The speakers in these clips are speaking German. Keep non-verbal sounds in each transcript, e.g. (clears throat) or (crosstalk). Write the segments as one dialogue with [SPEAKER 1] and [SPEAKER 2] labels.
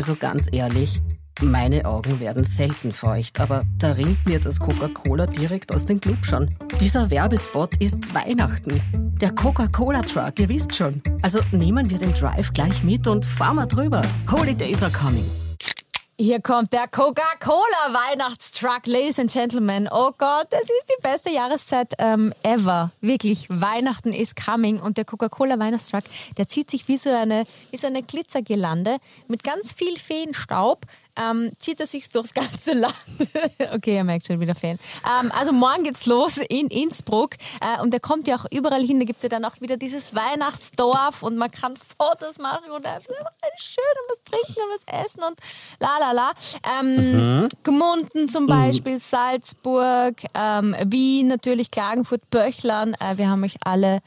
[SPEAKER 1] Also ganz ehrlich, meine Augen werden selten feucht, aber da rinnt mir das Coca-Cola direkt aus den Glubschern. Dieser Werbespot ist Weihnachten. Der Coca-Cola-Truck, ihr wisst schon. Also nehmen wir den Drive gleich mit und fahren wir drüber. Holidays are coming.
[SPEAKER 2] Hier kommt der Coca-Cola Weihnachtstruck, Ladies and Gentlemen. Oh Gott, das ist die beste Jahreszeit ähm, ever. Wirklich, Weihnachten is coming und der Coca-Cola Weihnachtstruck, der zieht sich wie so eine, wie so eine Glitzergelande mit ganz viel Feenstaub ähm, zieht er sich durchs ganze Land. (laughs) okay, er merkt schon wieder Fan. Ähm, also morgen geht's los in Innsbruck äh, und er kommt ja auch überall hin. Da gibt's ja dann auch wieder dieses Weihnachtsdorf und man kann Fotos machen und einfach schön und was trinken und was essen und la la la. Ähm, mhm. Gmunden zum Beispiel, mhm. Salzburg, ähm, Wien natürlich, Klagenfurt, Böchlern. Äh, wir haben euch alle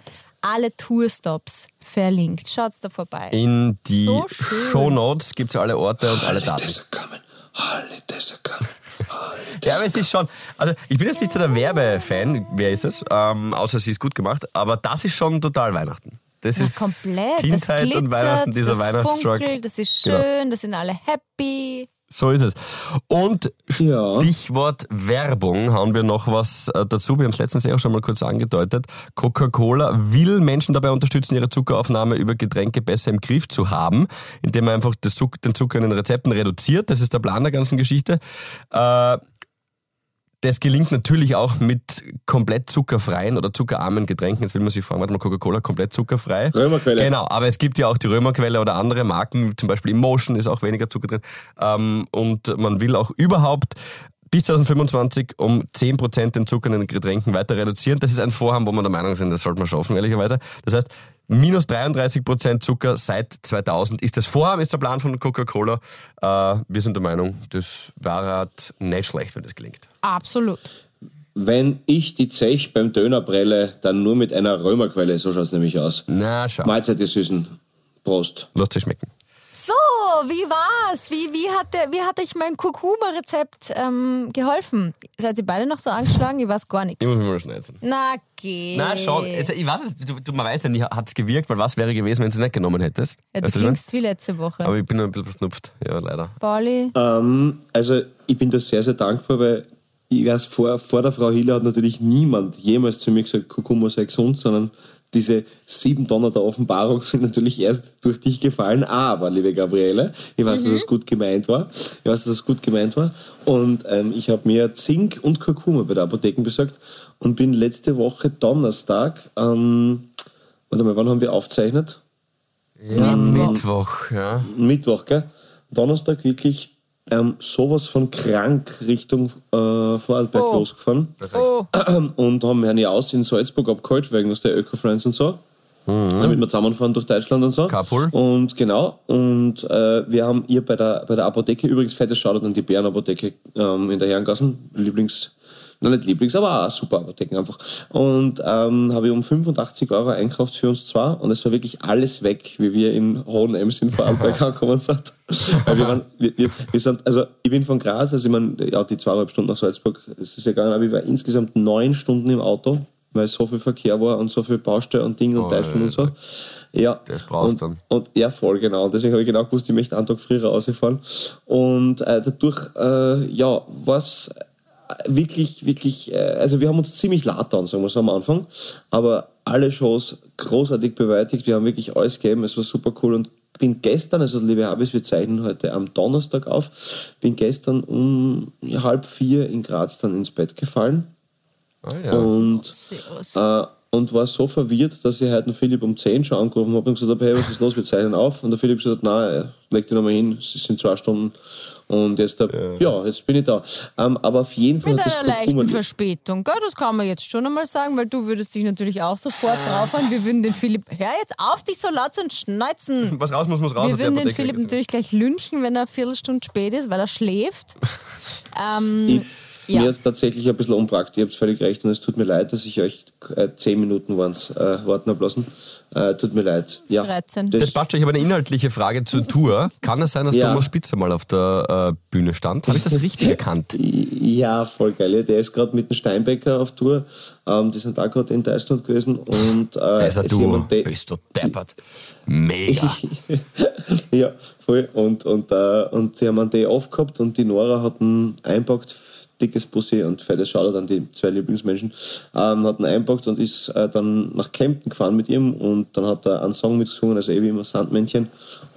[SPEAKER 2] alle Tourstops verlinkt. Schaut's da vorbei.
[SPEAKER 3] In die so Show Notes gibt es alle Orte und alle Daten. (laughs) Ja, aber es ist schon, also ich bin jetzt nicht so der Werbefan, wer ist das? Ähm, außer sie ist gut gemacht, aber das ist schon total Weihnachten. Das
[SPEAKER 2] ja,
[SPEAKER 3] ist
[SPEAKER 2] komplett.
[SPEAKER 3] Kindheit
[SPEAKER 2] das glitzert,
[SPEAKER 3] und Weihnachten, dieser
[SPEAKER 2] das
[SPEAKER 3] Weihnachtstruck.
[SPEAKER 2] Funkelt, das ist schön, genau. da sind alle happy.
[SPEAKER 3] So ist es. Und ja. Stichwort Werbung haben wir noch was äh, dazu. Wir haben es letztens ja auch schon mal kurz angedeutet. Coca-Cola will Menschen dabei unterstützen, ihre Zuckeraufnahme über Getränke besser im Griff zu haben, indem man einfach den Zucker in den Rezepten reduziert. Das ist der Plan der ganzen Geschichte. Äh, das gelingt natürlich auch mit komplett zuckerfreien oder zuckerarmen Getränken. Jetzt will man sich fragen, warte mal, Coca-Cola komplett zuckerfrei.
[SPEAKER 4] Römerquelle.
[SPEAKER 3] Genau, aber es gibt ja auch die Römerquelle oder andere Marken, zum Beispiel Emotion ist auch weniger Zucker drin. Ähm, und man will auch überhaupt bis 2025 um 10% den Zucker in den Getränken weiter reduzieren. Das ist ein Vorhaben, wo man der Meinung sind, das sollte man schaffen, ehrlicherweise. Das heißt, minus 33% Zucker seit 2000 ist das Vorhaben, ist der Plan von Coca-Cola. Äh, wir sind der Meinung, das wäre halt nicht schlecht, wenn das gelingt.
[SPEAKER 2] Absolut.
[SPEAKER 4] Wenn ich die Zech beim Döner brelle, dann nur mit einer Römerquelle. So schaut es nämlich aus.
[SPEAKER 3] Na, schau.
[SPEAKER 4] Mahlzeit, ihr Süßen. Prost.
[SPEAKER 3] Lass dir schmecken.
[SPEAKER 2] So, wie war's? Wie, wie, hat, der, wie hat euch mein Kurkuma-Rezept ähm, geholfen? Seid ihr beide noch so angeschlagen? Ich weiß gar nichts.
[SPEAKER 3] Ich muss mich mal schneiden.
[SPEAKER 2] Na, geh.
[SPEAKER 3] Na, schau. Also, ich weiß es, du, du, man weiß ja nicht, hat es gewirkt, weil was wäre gewesen, wenn du es nicht genommen hättest?
[SPEAKER 2] Ja, du
[SPEAKER 3] weißt
[SPEAKER 2] klingst wie letzte Woche.
[SPEAKER 3] Aber ich bin noch ein bisschen verschnupft. Ja, leider.
[SPEAKER 2] Pauli?
[SPEAKER 4] Ähm, also, ich bin da sehr, sehr dankbar, weil ich weiß, vor, vor der Frau Hiller hat natürlich niemand jemals zu mir gesagt, Kurkuma sei gesund, sondern diese sieben Donner der Offenbarung (laughs) sind natürlich erst durch dich gefallen. Aber, liebe Gabriele, ich weiß, mhm. dass es gut gemeint war. Ich weiß, dass es gut gemeint war. Und ähm, ich habe mir Zink und Kurkuma bei der Apotheke besorgt und bin letzte Woche Donnerstag, ähm, warte mal, wann haben wir aufgezeichnet?
[SPEAKER 3] Ja, Mittwoch. Mittwoch, ja.
[SPEAKER 4] Mittwoch, gell? Donnerstag wirklich ähm, sowas von krank Richtung äh, Vorarlberg oh. losgefahren. Oh. Und haben Herrn aus in Salzburg abgeholt, wegen aus der Öko-Friends und so. Mhm. Damit wir zusammenfahren durch Deutschland und so.
[SPEAKER 3] Carpool.
[SPEAKER 4] Und genau. Und äh, wir haben ihr bei der, bei der Apotheke, übrigens fettes Shoutout an die Bärenapotheke ähm, in der Herrengassen, Lieblings- noch nicht Lieblings, aber auch super Apotheken einfach. Und ähm, habe ich um 85 Euro einkauft für uns zwei und es war wirklich alles weg, wie wir in Hohen sind vor Vorarlberg (laughs) angekommen sind. Weil wir, waren, wir, wir, wir, sind, also ich bin von Graz, also ich meine, ja, die zweieinhalb Stunden nach Salzburg, das ist ja gegangen, aber ich war insgesamt neun Stunden im Auto, weil so viel Verkehr war und so viel Baustelle und Ding und oh, Teufel und so. Ja.
[SPEAKER 3] Das brauchst du dann.
[SPEAKER 4] Und, ja, voll, genau. Und deswegen habe ich genau gewusst, ich möchte einen Tag früher rausfahren. Und äh, dadurch, äh, ja, was wirklich, wirklich, äh, also wir haben uns ziemlich latern, sagen wir so am Anfang, aber alle Shows großartig bewältigt, wir haben wirklich alles gegeben, es war super cool. Und bin gestern, also liebe Habis, wir zeichnen heute am Donnerstag auf, bin gestern um halb vier in Graz dann ins Bett gefallen.
[SPEAKER 3] Ah, ja.
[SPEAKER 4] und, äh, und war so verwirrt, dass ich heute den Philipp um 10 schon angerufen habe und gesagt habe, hey, was ist los, wir zeichnen auf und der Philipp gesagt nein, leg dich nochmal hin, es sind zwei Stunden und jetzt, ja. ja, jetzt bin ich da. Ähm, aber auf jeden Fall.
[SPEAKER 2] Mit einer leichten Verspätung, gell? das kann man jetzt schon einmal sagen, weil du würdest dich natürlich auch sofort drauf haben. Wir würden den Philipp, hör jetzt auf, dich so laut zu schneuzen.
[SPEAKER 3] Was raus muss, muss raus.
[SPEAKER 2] Wir würden den Philipp natürlich gleich lynchen, wenn er eine Viertelstunde spät ist, weil er schläft. (laughs) ähm, Ja.
[SPEAKER 4] Mir ist tatsächlich ein bisschen unpraktisch, ihr habt völlig recht und es tut mir leid, dass ich euch äh, zehn Minuten waren's, äh, warten habe lassen. Äh, tut mir leid. Ja,
[SPEAKER 2] 13.
[SPEAKER 3] Das passt schon. Ich habe eine inhaltliche Frage zur Tour. Kann es sein, dass
[SPEAKER 4] Ja.
[SPEAKER 3] Thomas Spitzer mal auf der äh, Bühne stand? Habe ich das richtig (laughs) erkannt?
[SPEAKER 4] Ja, voll geil. Ja, Der ist gerade mit dem Steinbecker auf Tour. Ähm, die sind auch gerade in Deutschland gewesen. Und, äh,
[SPEAKER 3] Besser
[SPEAKER 4] ist
[SPEAKER 3] du,
[SPEAKER 4] jemand, der-
[SPEAKER 3] bist du deppert. Mega. (laughs)
[SPEAKER 4] ja, voll. Und, und, äh, und sie haben einen Day off gehabt und die Nora hat einen einpackt, dickes Pussy und fettes Shoutout an die zwei Lieblingsmenschen, ähm, hat einen einpackt und ist äh, dann nach Kempten gefahren mit ihm und dann hat er einen Song mitgesungen, also eh wie immer Sandmännchen.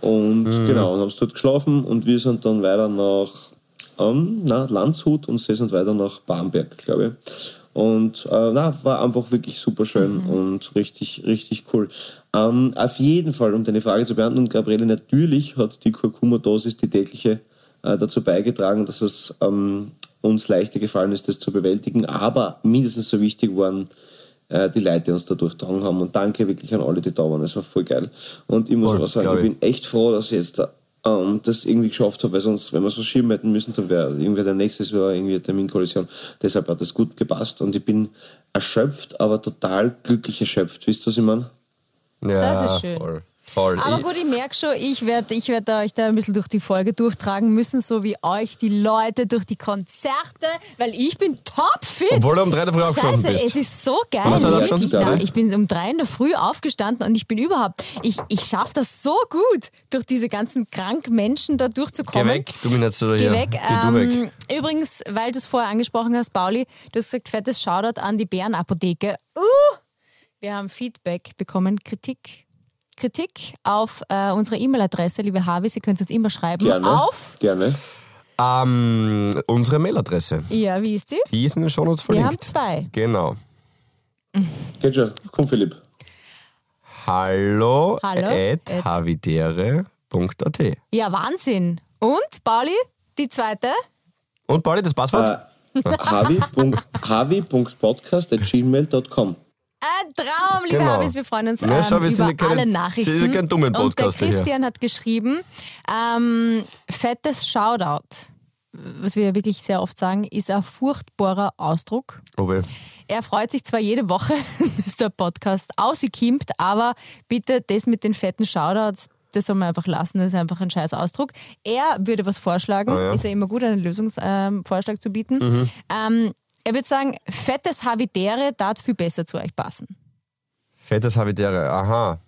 [SPEAKER 4] Und genau, und haben dort geschlafen und wir sind dann weiter nach ähm, na, Landshut und sie sind weiter nach Bamberg, glaube ich. Und äh, na, war einfach wirklich super schön und richtig, richtig cool. Ähm, auf jeden Fall, um deine Frage zu beantworten, Gabriele, natürlich hat die Kurkuma-Dosis, die tägliche, äh, dazu beigetragen, dass es ähm, uns leichter gefallen ist, das zu bewältigen. Aber mindestens so wichtig waren äh, die Leute, die uns da durchgetragen haben. Und danke wirklich an alle, die da waren. Es war voll geil. Und ich muss
[SPEAKER 3] Voll,
[SPEAKER 4] aber sagen, ich
[SPEAKER 3] ich.
[SPEAKER 4] bin echt froh, dass ich jetzt ähm, das irgendwie geschafft habe, weil sonst, wenn wir es verschieben hätten müssen, dann wäre irgendwie der nächste Jahr irgendwie eine Terminkollision. Deshalb hat das gut gepasst und ich bin erschöpft, aber total glücklich erschöpft. Wisst ihr, was ich meine?
[SPEAKER 3] Ja,
[SPEAKER 2] Das ist schön.
[SPEAKER 3] Voll. Voll.
[SPEAKER 2] Aber gut, ich merke schon, ich werde ich werd euch da ein bisschen durch die Folge durchtragen müssen, so wie euch die Leute durch die Konzerte, weil ich bin topfit.
[SPEAKER 3] Obwohl du um drei in der Früh aufgestanden
[SPEAKER 2] Scheiße,
[SPEAKER 3] bist.
[SPEAKER 2] es ist so geil.
[SPEAKER 3] Was aufgestanden?
[SPEAKER 2] nein, ich bin um drei in der Früh aufgestanden und ich bin überhaupt, ich, ich schaffe das so gut, durch diese ganzen kranken Menschen da
[SPEAKER 3] Geh
[SPEAKER 2] durchzukommen.
[SPEAKER 3] weg, du mich nicht so
[SPEAKER 2] Geh
[SPEAKER 3] hier.
[SPEAKER 2] weg.
[SPEAKER 3] Geh du weg.
[SPEAKER 2] Ähm, übrigens, weil du es vorher angesprochen hast, Pauli, du hast gesagt, fettes Shoutout an die Bärenapotheke. Uh, wir haben Feedback bekommen, Kritik. Kritik auf äh, unsere E-Mail-Adresse, liebe Harvey, Sie können es uns immer schreiben.
[SPEAKER 4] Gerne.
[SPEAKER 2] Auf,
[SPEAKER 4] Gerne.
[SPEAKER 3] Ähm, unsere Mailadresse.
[SPEAKER 2] ja, wie ist die?
[SPEAKER 3] Die ist in den Shownotes
[SPEAKER 2] Wir
[SPEAKER 3] verlinkt.
[SPEAKER 2] haben zwei.
[SPEAKER 3] Genau.
[SPEAKER 4] Geht schon. Komm, Philipp.
[SPEAKER 3] Hallo,
[SPEAKER 2] Hallo,
[SPEAKER 3] at
[SPEAKER 2] at-
[SPEAKER 3] havidere.at.
[SPEAKER 2] Ja, Wahnsinn. Und, Pauli, die zweite?
[SPEAKER 3] Und Pauli, das Passwort?
[SPEAKER 4] Äh, (laughs) havi.podcast.gmail.com
[SPEAKER 2] Ein Traum, liebe
[SPEAKER 3] Genau.
[SPEAKER 2] Harvis, wir freuen uns
[SPEAKER 3] Ja,
[SPEAKER 2] ähm,
[SPEAKER 3] sind
[SPEAKER 2] über
[SPEAKER 3] ja keine-
[SPEAKER 2] alle
[SPEAKER 3] Sie
[SPEAKER 2] Nachrichten.
[SPEAKER 3] sind ja kein dummen
[SPEAKER 2] Und der
[SPEAKER 3] Podcaster hier.
[SPEAKER 2] Christian hat geschrieben, ähm, fettes Shoutout, was wir ja wirklich sehr oft sagen, ist ein furchtbarer Ausdruck.
[SPEAKER 3] Oh weh.
[SPEAKER 2] Er freut sich zwar jede Woche, (laughs) dass der Podcast ausgekimmt, aber bitte das mit den fetten Shoutouts, das soll man einfach lassen, das ist einfach ein scheiß Ausdruck. Er würde was vorschlagen,
[SPEAKER 3] Ah, ja.
[SPEAKER 2] ist ja immer gut, einen Lösungsvorschlag zu bieten.
[SPEAKER 3] Mhm.
[SPEAKER 2] Ähm, er würde sagen, fettes Havidere darf viel besser zu euch passen.
[SPEAKER 3] Fettes Havidere, aha.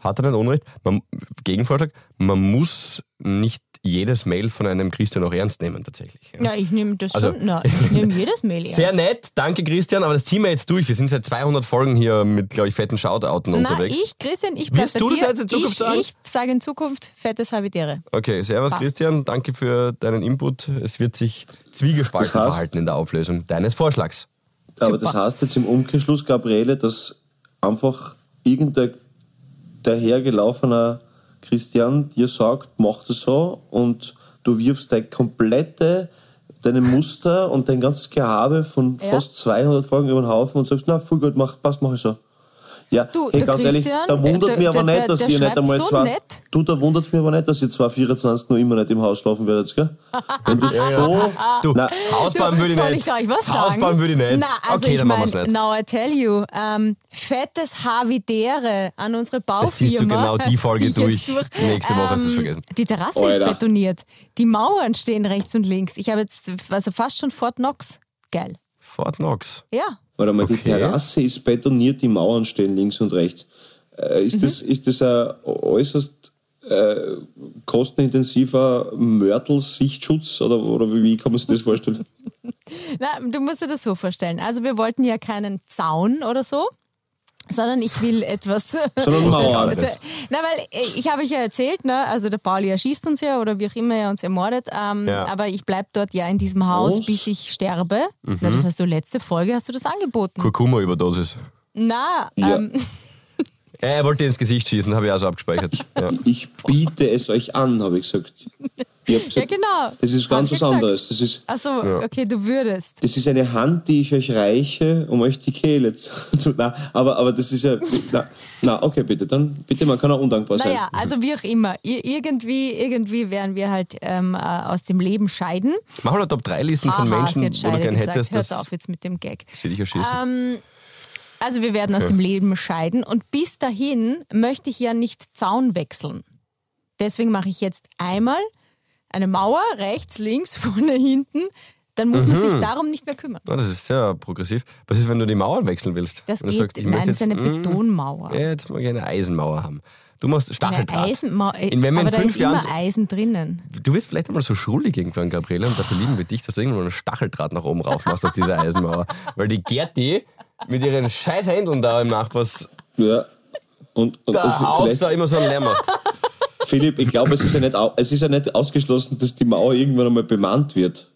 [SPEAKER 3] Hat er nicht Unrecht? Man, Gegenvorschlag, man muss nicht jedes Mail von einem Christian auch ernst nehmen, tatsächlich. Ja.
[SPEAKER 2] Ja, ich nehme das
[SPEAKER 3] Also-
[SPEAKER 2] schon. Na, ich nehme jedes Mail (laughs) ernst.
[SPEAKER 3] Sehr nett, danke Christian, aber das ziehen wir jetzt durch. Wir sind seit 200 Folgen hier mit, glaube ich, fetten Shoutouten
[SPEAKER 2] Na,
[SPEAKER 3] unterwegs.
[SPEAKER 2] ich, Christian, ich bei
[SPEAKER 3] du das jetzt in Zukunft
[SPEAKER 2] ich,
[SPEAKER 3] sagen?
[SPEAKER 2] Ich sage in Zukunft fettes Havidere.
[SPEAKER 3] Okay, servus
[SPEAKER 2] Passt.
[SPEAKER 3] Christian, danke für deinen Input. Es wird sich zwiegespalten
[SPEAKER 4] Das heißt-
[SPEAKER 3] verhalten in der Auflösung deines Vorschlags.
[SPEAKER 4] Aber das heißt jetzt im Umkehrschluss, Gabriele, dass einfach irgendein dahergelaufener Christian dir sagt, mach das so und du wirfst dein komplette, deine Muster und dein ganzes Gehabe von
[SPEAKER 2] Ja.
[SPEAKER 4] fast 200 Folgen über den Haufen und sagst, na, voll gut, mach, passt, mach ich so. Ja,
[SPEAKER 2] Du,
[SPEAKER 4] hey,
[SPEAKER 2] der
[SPEAKER 4] ganz ehrlich,
[SPEAKER 2] Christian,
[SPEAKER 4] da wundert
[SPEAKER 2] der-
[SPEAKER 4] mich aber
[SPEAKER 2] der-
[SPEAKER 4] nicht, dass
[SPEAKER 2] der
[SPEAKER 4] ihr nicht
[SPEAKER 2] schreibt
[SPEAKER 4] einmal
[SPEAKER 2] so
[SPEAKER 4] zwei.
[SPEAKER 2] nett.
[SPEAKER 4] Du, da wundert es mich aber nicht, dass ihr 224 noch immer nicht im Haus schlafen werdet, gell? Wenn du so.
[SPEAKER 3] Du,
[SPEAKER 4] Na,
[SPEAKER 3] Hausbauen würde ich
[SPEAKER 2] Soll
[SPEAKER 3] nicht.
[SPEAKER 2] ich euch was sagen?
[SPEAKER 3] Hausbauen würde ich nicht.
[SPEAKER 2] Na, also
[SPEAKER 3] okay,
[SPEAKER 2] ich
[SPEAKER 3] dann machen wir es
[SPEAKER 2] mein,
[SPEAKER 3] nicht.
[SPEAKER 2] now I tell you, ähm, fettes Havidere an unsere Baufirma.
[SPEAKER 3] Das ziehst du genau die (laughs) Folge
[SPEAKER 2] ich jetzt
[SPEAKER 3] durch. Nächste Woche hast du's
[SPEAKER 2] Ähm,
[SPEAKER 3] vergessen.
[SPEAKER 2] Die Terrasse
[SPEAKER 4] Alter.
[SPEAKER 2] ist betoniert. Die Mauern stehen rechts und links. Ich habe jetzt also fast schon Fort Knox. Geil.
[SPEAKER 3] Fort Knox.
[SPEAKER 2] Ja.
[SPEAKER 4] Warte mal, die
[SPEAKER 3] Okay.
[SPEAKER 4] Terrasse ist betoniert, die Mauern stehen links und rechts. Äh, ist, das, ist das ein äußerst äh, kostenintensiver Mörtel-Sichtschutz oder, oder wie, wie kann man sich das vorstellen? (laughs)
[SPEAKER 2] Na, du musst dir das so vorstellen. Also wir wollten ja keinen Zaun oder so, sondern ich will etwas.
[SPEAKER 4] Sondern Mauern. (laughs)
[SPEAKER 3] Das-
[SPEAKER 2] Na, weil äh, ich habe euch ja erzählt, ne, also der Pauli erschießt uns ja oder wie auch immer er uns ermordet, ähm,
[SPEAKER 3] Ja.
[SPEAKER 2] aber ich bleibe dort ja in diesem Haus,
[SPEAKER 4] Was?
[SPEAKER 2] bis ich sterbe.
[SPEAKER 3] Mhm.
[SPEAKER 2] Na, das hast du letzte Folge, hast du das angeboten.
[SPEAKER 3] Kurkuma-Überdosis.
[SPEAKER 2] Na,
[SPEAKER 4] Ja.
[SPEAKER 2] ähm,
[SPEAKER 3] Äh, (laughs) Er wollte ins Gesicht schießen, habe ich also abgespeichert. (laughs) Ja.
[SPEAKER 4] Ich biete es euch an, habe ich gesagt.
[SPEAKER 2] Ja, genau.
[SPEAKER 4] Das ist ganz was anderes. Das ist,
[SPEAKER 2] Achso, ja. okay, du würdest.
[SPEAKER 4] Das ist eine Hand, die ich euch reiche, um euch die Kehle zu. (laughs) zu na, aber, aber das ist ja. Na, na, okay, bitte, dann bitte, man kann auch undankbar sein.
[SPEAKER 2] Naja, also wie auch immer. irgendwie, irgendwie werden wir halt ähm, äh, aus dem Leben scheiden.
[SPEAKER 3] Mach mal eine Top-3-Listen von Menschen, wo du gern hättest.
[SPEAKER 2] Hört auf jetzt mit dem Gag.
[SPEAKER 3] Sieh dich erschießen.
[SPEAKER 2] Ähm, also wir werden aus ja. dem Leben scheiden und bis dahin möchte ich ja nicht Zaun wechseln. Deswegen mache ich jetzt einmal eine Mauer, rechts, links, (laughs) vorne, hinten. Dann muss mhm. man sich mhm. darum nicht mehr kümmern.
[SPEAKER 3] Oh, das ist sehr progressiv. Was ist, wenn du die Mauern wechseln willst?
[SPEAKER 2] Das geht, sagst, nein, das ist eine mm, Betonmauer.
[SPEAKER 3] Ja, jetzt mag ich eine Eisenmauer haben. Du machst Stacheldraht. Eine
[SPEAKER 2] Eisenmauer, in, wenn aber in fünf da ist immer Eisen drinnen.
[SPEAKER 3] Du wirst vielleicht einmal so schrullig irgendwann, Gabriele, und dafür lieben wir dich, dass du irgendwann einen Stacheldraht nach oben rauf machst auf diese Eisenmauer. (laughs) Weil die Gerti mit ihren scheiß Händen da im was
[SPEAKER 4] ja. und, und,
[SPEAKER 3] da Haus da immer so einen Lärm macht.
[SPEAKER 4] Philipp, ich glaube, es, ist ja nicht, es ist ja nicht ausgeschlossen, dass die Mauer irgendwann einmal bemannt wird.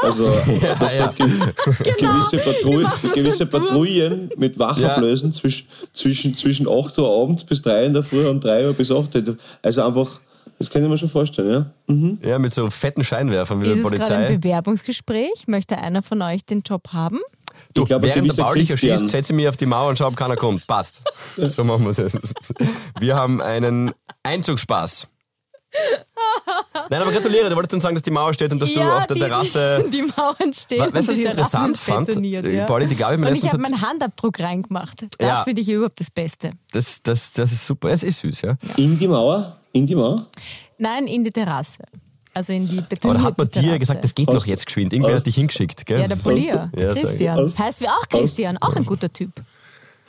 [SPEAKER 4] Also, (laughs) ja, dass ja. da ge genau. gewisse, Patrouille, gewisse Patrouillen mit Wachablösen ja. zwischen, zwischen, zwischen 8 Uhr abends bis 3 in der Früh und 3 Uhr bis 8 Uhr. Also einfach, das kann ich mir schon vorstellen, ja?
[SPEAKER 3] Mhm. Ja, mit so fetten Scheinwerfern wie
[SPEAKER 2] ist
[SPEAKER 3] der Polizei.
[SPEAKER 2] Ist gerade ein Bewerbungsgespräch? Möchte einer von euch den Job haben?
[SPEAKER 3] Du, glaube, während der Paul dich erschießt, setze ich mich auf die Mauer und schau, ob keiner kommt. Passt. (laughs) So machen wir das. Wir haben einen Einzugsspaß. Nein, aber gratuliere, du wolltest uns sagen, dass die Mauer steht und dass ja, du auf der
[SPEAKER 2] die,
[SPEAKER 3] Terrasse. (laughs)
[SPEAKER 2] Die, die Mauern stehen.
[SPEAKER 3] Weißt du, was ich interessant fand?
[SPEAKER 2] Ja.
[SPEAKER 3] Pauli, die Gabi
[SPEAKER 2] und ich habe meinen Handabdruck reingemacht. Das ja. finde ich überhaupt das Beste.
[SPEAKER 3] Das, das, das ist super. Es ist süß, ja.
[SPEAKER 4] In die Mauer? In die Mauer?
[SPEAKER 2] Nein, in die Terrasse. Also in die
[SPEAKER 3] Aber da hat man dir gesagt, das geht noch jetzt geschwind. Irgendwer hat dich hingeschickt, gell?
[SPEAKER 2] Ja, der Polier. Ja, Christian. Aus, heißt wie auch Christian, auch ein guter Typ.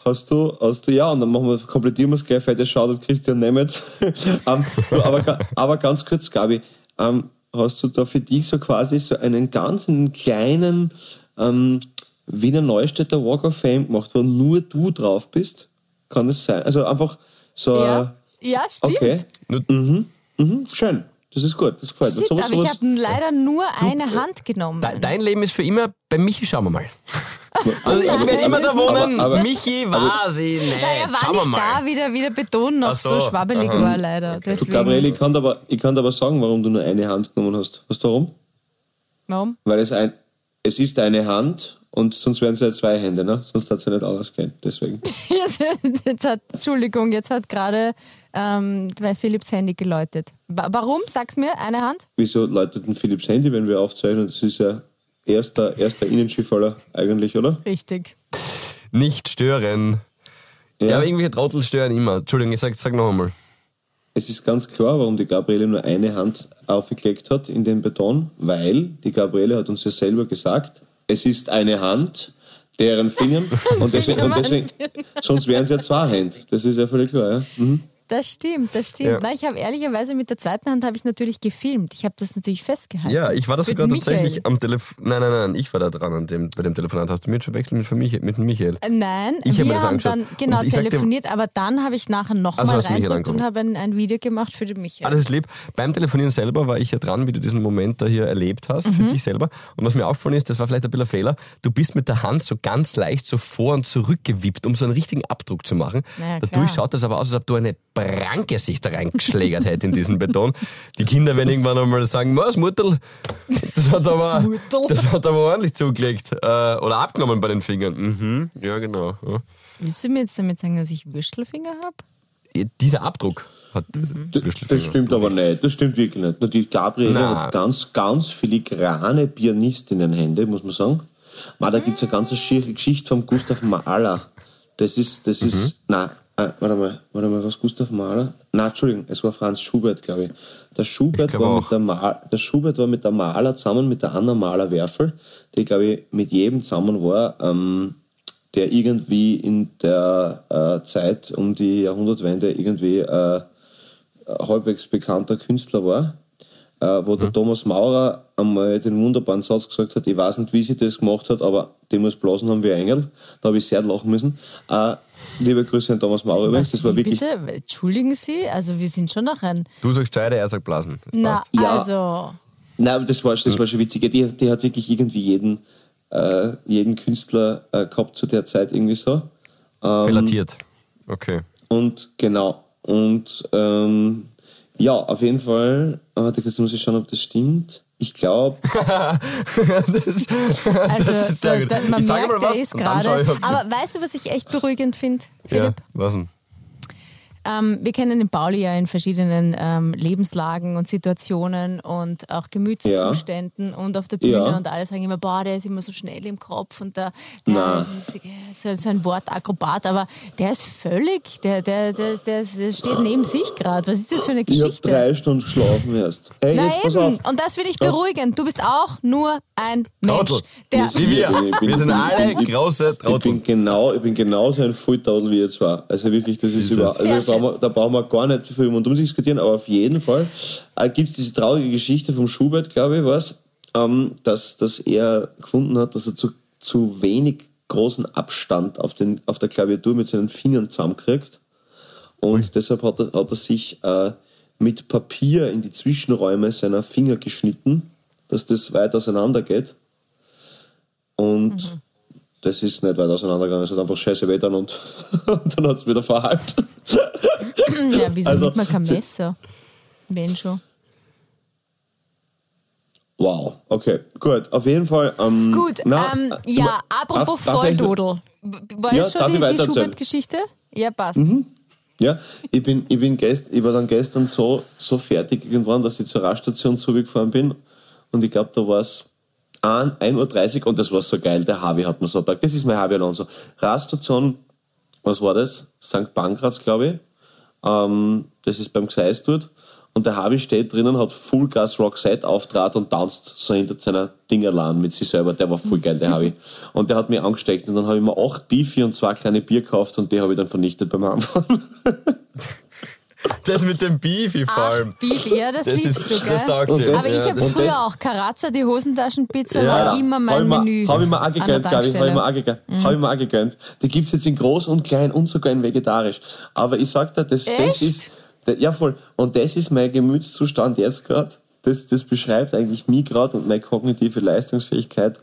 [SPEAKER 4] Hast du, hast du, ja, und dann machen wir, komplettieren wir es gleich, fettes Shoutout Christian Nemeth. (laughs) um, aber, aber ganz kurz, Gabi, um, hast du da für dich so quasi so einen ganz einen kleinen um, Wiener Neustädter Walk of Fame gemacht, wo nur du drauf bist? Kann das sein? Also einfach so.
[SPEAKER 2] Ja, ja stimmt.
[SPEAKER 4] Okay. Mhm. Mhm. Schön. Das ist gut, das gefällt
[SPEAKER 2] Shit, mir. Sowas, aber ich habe leider nur eine Hand genommen.
[SPEAKER 3] De dein Leben ist für immer bei Michi, schauen wir mal. (laughs) Also ich werde immer da wohnen. Aber, aber, Michi war sie nicht.
[SPEAKER 2] Na, er war Schauen nicht da, wie der, wie der Beton noch so. so. schwabbelig Aha. war, leider. Deswegen.
[SPEAKER 4] Gabriele, ich kann, aber, ich kann aber sagen, warum du nur eine Hand genommen hast. Weißt du warum?
[SPEAKER 2] Warum?
[SPEAKER 4] Weil es ein, es ist eine Hand und sonst wären es ja zwei Hände, ne? Sonst hat es ja nicht ausgehen. Deswegen. (laughs)
[SPEAKER 2] jetzt hat, Entschuldigung, jetzt hat gerade ähm, bei Philips Handy geläutet. Warum? Sag's mir, eine Hand?
[SPEAKER 4] Wieso läutet ein Philips Handy, wenn wir aufzeichnen? Das ist ja erster, erster Innenschiffaller eigentlich, oder?
[SPEAKER 2] Richtig.
[SPEAKER 3] Nicht stören. Ja, ja aber irgendwelche Trottel stören immer. Entschuldigung, ich sag, sag noch einmal.
[SPEAKER 4] Es ist ganz klar, warum die Gabriele nur eine Hand aufgekleckt hat in den Beton, weil die Gabriele hat uns ja selber gesagt, es ist eine Hand, deren Fingern (laughs) und deswegen, und deswegen sonst wären es ja zwei Hände. Das ist ja völlig klar, ja. Mhm.
[SPEAKER 2] Das stimmt, das stimmt. Ja. Nein, ich habe ehrlicherweise mit der zweiten Hand habe ich natürlich gefilmt. Ich habe das natürlich festgehalten.
[SPEAKER 3] Ja, ich war da sogar tatsächlich am Telefon. Nein, nein, nein, ich war da dran an dem, bei dem Telefonat. Hast du mir schon wechselt mit, Michael, mit Michael?
[SPEAKER 2] Äh, nein, ich wir hab haben dann genau telefoniert, aber dann habe ich nachher nochmal also reingedrückt und habe ein, ein, Video gemacht für den Michael.
[SPEAKER 3] Alles lieb. Beim Telefonieren selber war ich ja dran, wie du diesen Moment da hier erlebt hast, mhm. für dich selber. Und was mir aufgefallen ist, das war vielleicht ein bisschen ein Fehler, du bist mit der Hand so ganz leicht so vor und zurück gewippt, um so einen richtigen Abdruck zu machen. Naja, Dadurch schaut das aber aus, als ob du eine Branke sich da reingeschlägert hätte in diesen Beton. Die Kinder werden irgendwann einmal sagen, das Mutterl, das hat aber, das hat aber ordentlich zugelegt. Äh, oder abgenommen bei den Fingern. Mhm, ja, genau. Ja.
[SPEAKER 2] Willst du mir jetzt damit sagen, dass ich Würstelfinger habe?
[SPEAKER 3] Ja, dieser Abdruck hat
[SPEAKER 4] mhm. Das stimmt aber nicht. Das stimmt wirklich nicht. Die Gabriele hat ganz, ganz filigrane Pianistinnenhände, muss man sagen. Ma, da gibt es eine ganz schiere Geschichte vom Gustav Mahler. Das ist, das ist, mhm. Äh, warte mal, warte mal, was Gustav Mahler? Nein, Entschuldigung, es war Franz Schubert, glaube ich. Der Schubert, war mit der, Mal, der Schubert war mit der Maler zusammen, mit der Anna Mahler-Werfel, die, glaube ich, mit jedem zusammen war, ähm, der irgendwie in der äh, Zeit um die Jahrhundertwende irgendwie äh, halbwegs bekannter Künstler war. Äh, wo der mhm. Thomas Maurer einmal den wunderbaren Satz gesagt hat, ich weiß nicht, wie sie das gemacht hat, aber die muss blasen haben wie ein Engel. Da habe ich sehr lachen müssen. Äh, liebe Grüße an Thomas Maurer übrigens. Das war wirklich.
[SPEAKER 2] Bitte? Entschuldigen Sie, also wir sind schon noch ein.
[SPEAKER 3] Du sagst Scheide, er sagt Blasen. Das
[SPEAKER 2] Na, passt. ja. also.
[SPEAKER 4] Nein, das war, das war schon witzig. Die, die hat wirklich irgendwie jeden, äh, jeden Künstler äh, gehabt zu der Zeit irgendwie so.
[SPEAKER 3] Ähm, Filatiert. Okay.
[SPEAKER 4] Und genau. Und ähm, Ja, auf jeden Fall. Warte, jetzt muss ich schauen, ob das stimmt. Ich glaube. (laughs)
[SPEAKER 2] also, da, da, man merkt, der ist gerade. Aber weißt du, was ich echt beruhigend finde, Philipp?
[SPEAKER 3] Ja, was denn?
[SPEAKER 2] Ähm, wir kennen den Pauli ja in verschiedenen ähm, Lebenslagen und Situationen und auch Gemütszuständen ja. und auf der Bühne ja. und alle sagen immer, boah, der ist immer so schnell im Kopf und der, der ist so ein Wortakrobat, aber der ist völlig, der, der, der, der, steht neben sich gerade. Was ist das für eine Geschichte? Ich
[SPEAKER 4] habe drei Stunden geschlafen erst.
[SPEAKER 2] Hey, Na eben, und das will ich beruhigen. Du bist auch nur ein Mensch. Der
[SPEAKER 3] wie wir. wir sind alle große Trottel.
[SPEAKER 4] Ich bin, genau, ich bin genauso ein Volltadel wie ihr zwei. Also wirklich, das ist, ist über, also brauchen wir, da brauchen wir gar nicht viel um und diskutieren, aber auf jeden Fall äh, gibt es diese traurige Geschichte vom Schubert, glaube ich, was, ähm, dass, dass er gefunden hat, dass er zu, zu wenig großen Abstand auf, den, auf der Klaviatur mit seinen Fingern zusammenkriegt. Und Ui. deshalb hat er, hat er sich äh, mit Papier in die Zwischenräume seiner Finger geschnitten, dass das weit auseinander geht. Und mhm das ist nicht weit auseinandergegangen. Es hat einfach scheiße Wetter und, (laughs) und dann hat es wieder verhalt. (clears throat)
[SPEAKER 2] ja, wieso also, nimmt man kein Messer? Wenn schon.
[SPEAKER 4] Wow, okay, gut. Auf jeden Fall. Ähm,
[SPEAKER 2] gut, na, ähm, ja, apropos darf, Volldodel. War ja, schon die, die Schubert-Geschichte? Ja, passt. Mhm.
[SPEAKER 4] Ja, ich, bin, ich, bin gest, ich war dann gestern so, so fertig irgendwann, dass ich zur Raststation zugefahren bin und ich glaube, da war es 1.30 Uhr und das war so geil. Der Harvey hat mir so gesagt, das ist mein Harvey Alonso. Raststation, was war das? St. Pankraz, glaube ich. Ähm, das ist beim Gseis dort. Und der Harvey steht drinnen, hat Fullgas Rockset auftrat und tanzt so hinter seiner Dingerlan mit sich selber. Der war voll geil, der Harvey. (laughs) Und der hat mich angesteckt und dann habe ich mir acht Beefy und zwei kleine Bier gekauft und die habe ich dann vernichtet beim Anfang. (laughs)
[SPEAKER 3] Das mit dem Beefy vor allem.
[SPEAKER 2] Beefy, ja, das, das liebst du, gell? Das taugt dir. Aber ich habe früher auch Karazza, die Hosentaschenpizza ja, war immer mein
[SPEAKER 4] hab
[SPEAKER 2] Menü.
[SPEAKER 4] Habe ich mir auch gegönnt, glaube ich. Habe ich mir auch gegönnt. Mhm. Hab ich mir auch gegönnt. Die gibt es jetzt in groß und klein und sogar in vegetarisch. Aber ich sag dir, das, das ist... Ja, voll. Und das ist mein Gemütszustand jetzt gerade. Das, das beschreibt eigentlich mich gerade und meine kognitive Leistungsfähigkeit.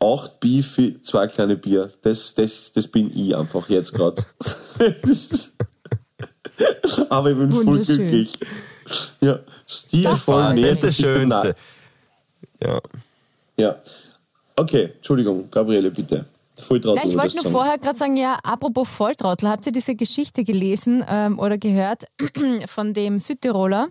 [SPEAKER 4] Acht Beefy, zwei kleine Bier. Das, das, das bin ich einfach jetzt gerade. (laughs) (laughs) Aber ich bin voll glücklich. Ja, stilvoll.
[SPEAKER 3] Das, das ist das Schönste. Ja.
[SPEAKER 4] Ja. Okay, Entschuldigung, Gabriele, bitte.
[SPEAKER 2] Volltrottel. ich wollte nur sagen. vorher gerade sagen, ja, apropos Volltrottel, habt ihr diese Geschichte gelesen ähm, oder gehört (clears throat) von dem Südtiroler?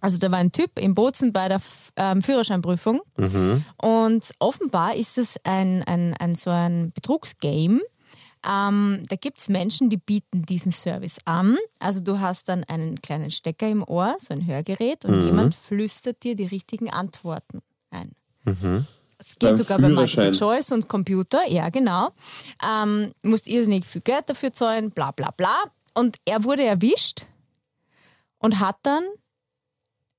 [SPEAKER 2] Also da war ein Typ in Bozen bei der ähm, Führerscheinprüfung mhm. und offenbar ist es ein, ein, ein so ein Betrugsgame ähm, da gibt es Menschen, die bieten diesen Service an. Also du hast dann einen kleinen Stecker im Ohr, so ein Hörgerät, und mhm. jemand flüstert dir die richtigen Antworten ein. Mhm. Es geht Beim sogar bei Multiple Choice und Computer, ja genau. Ähm, musst irrsinnig viel Geld dafür zahlen, bla bla bla. Und er wurde erwischt und hat dann.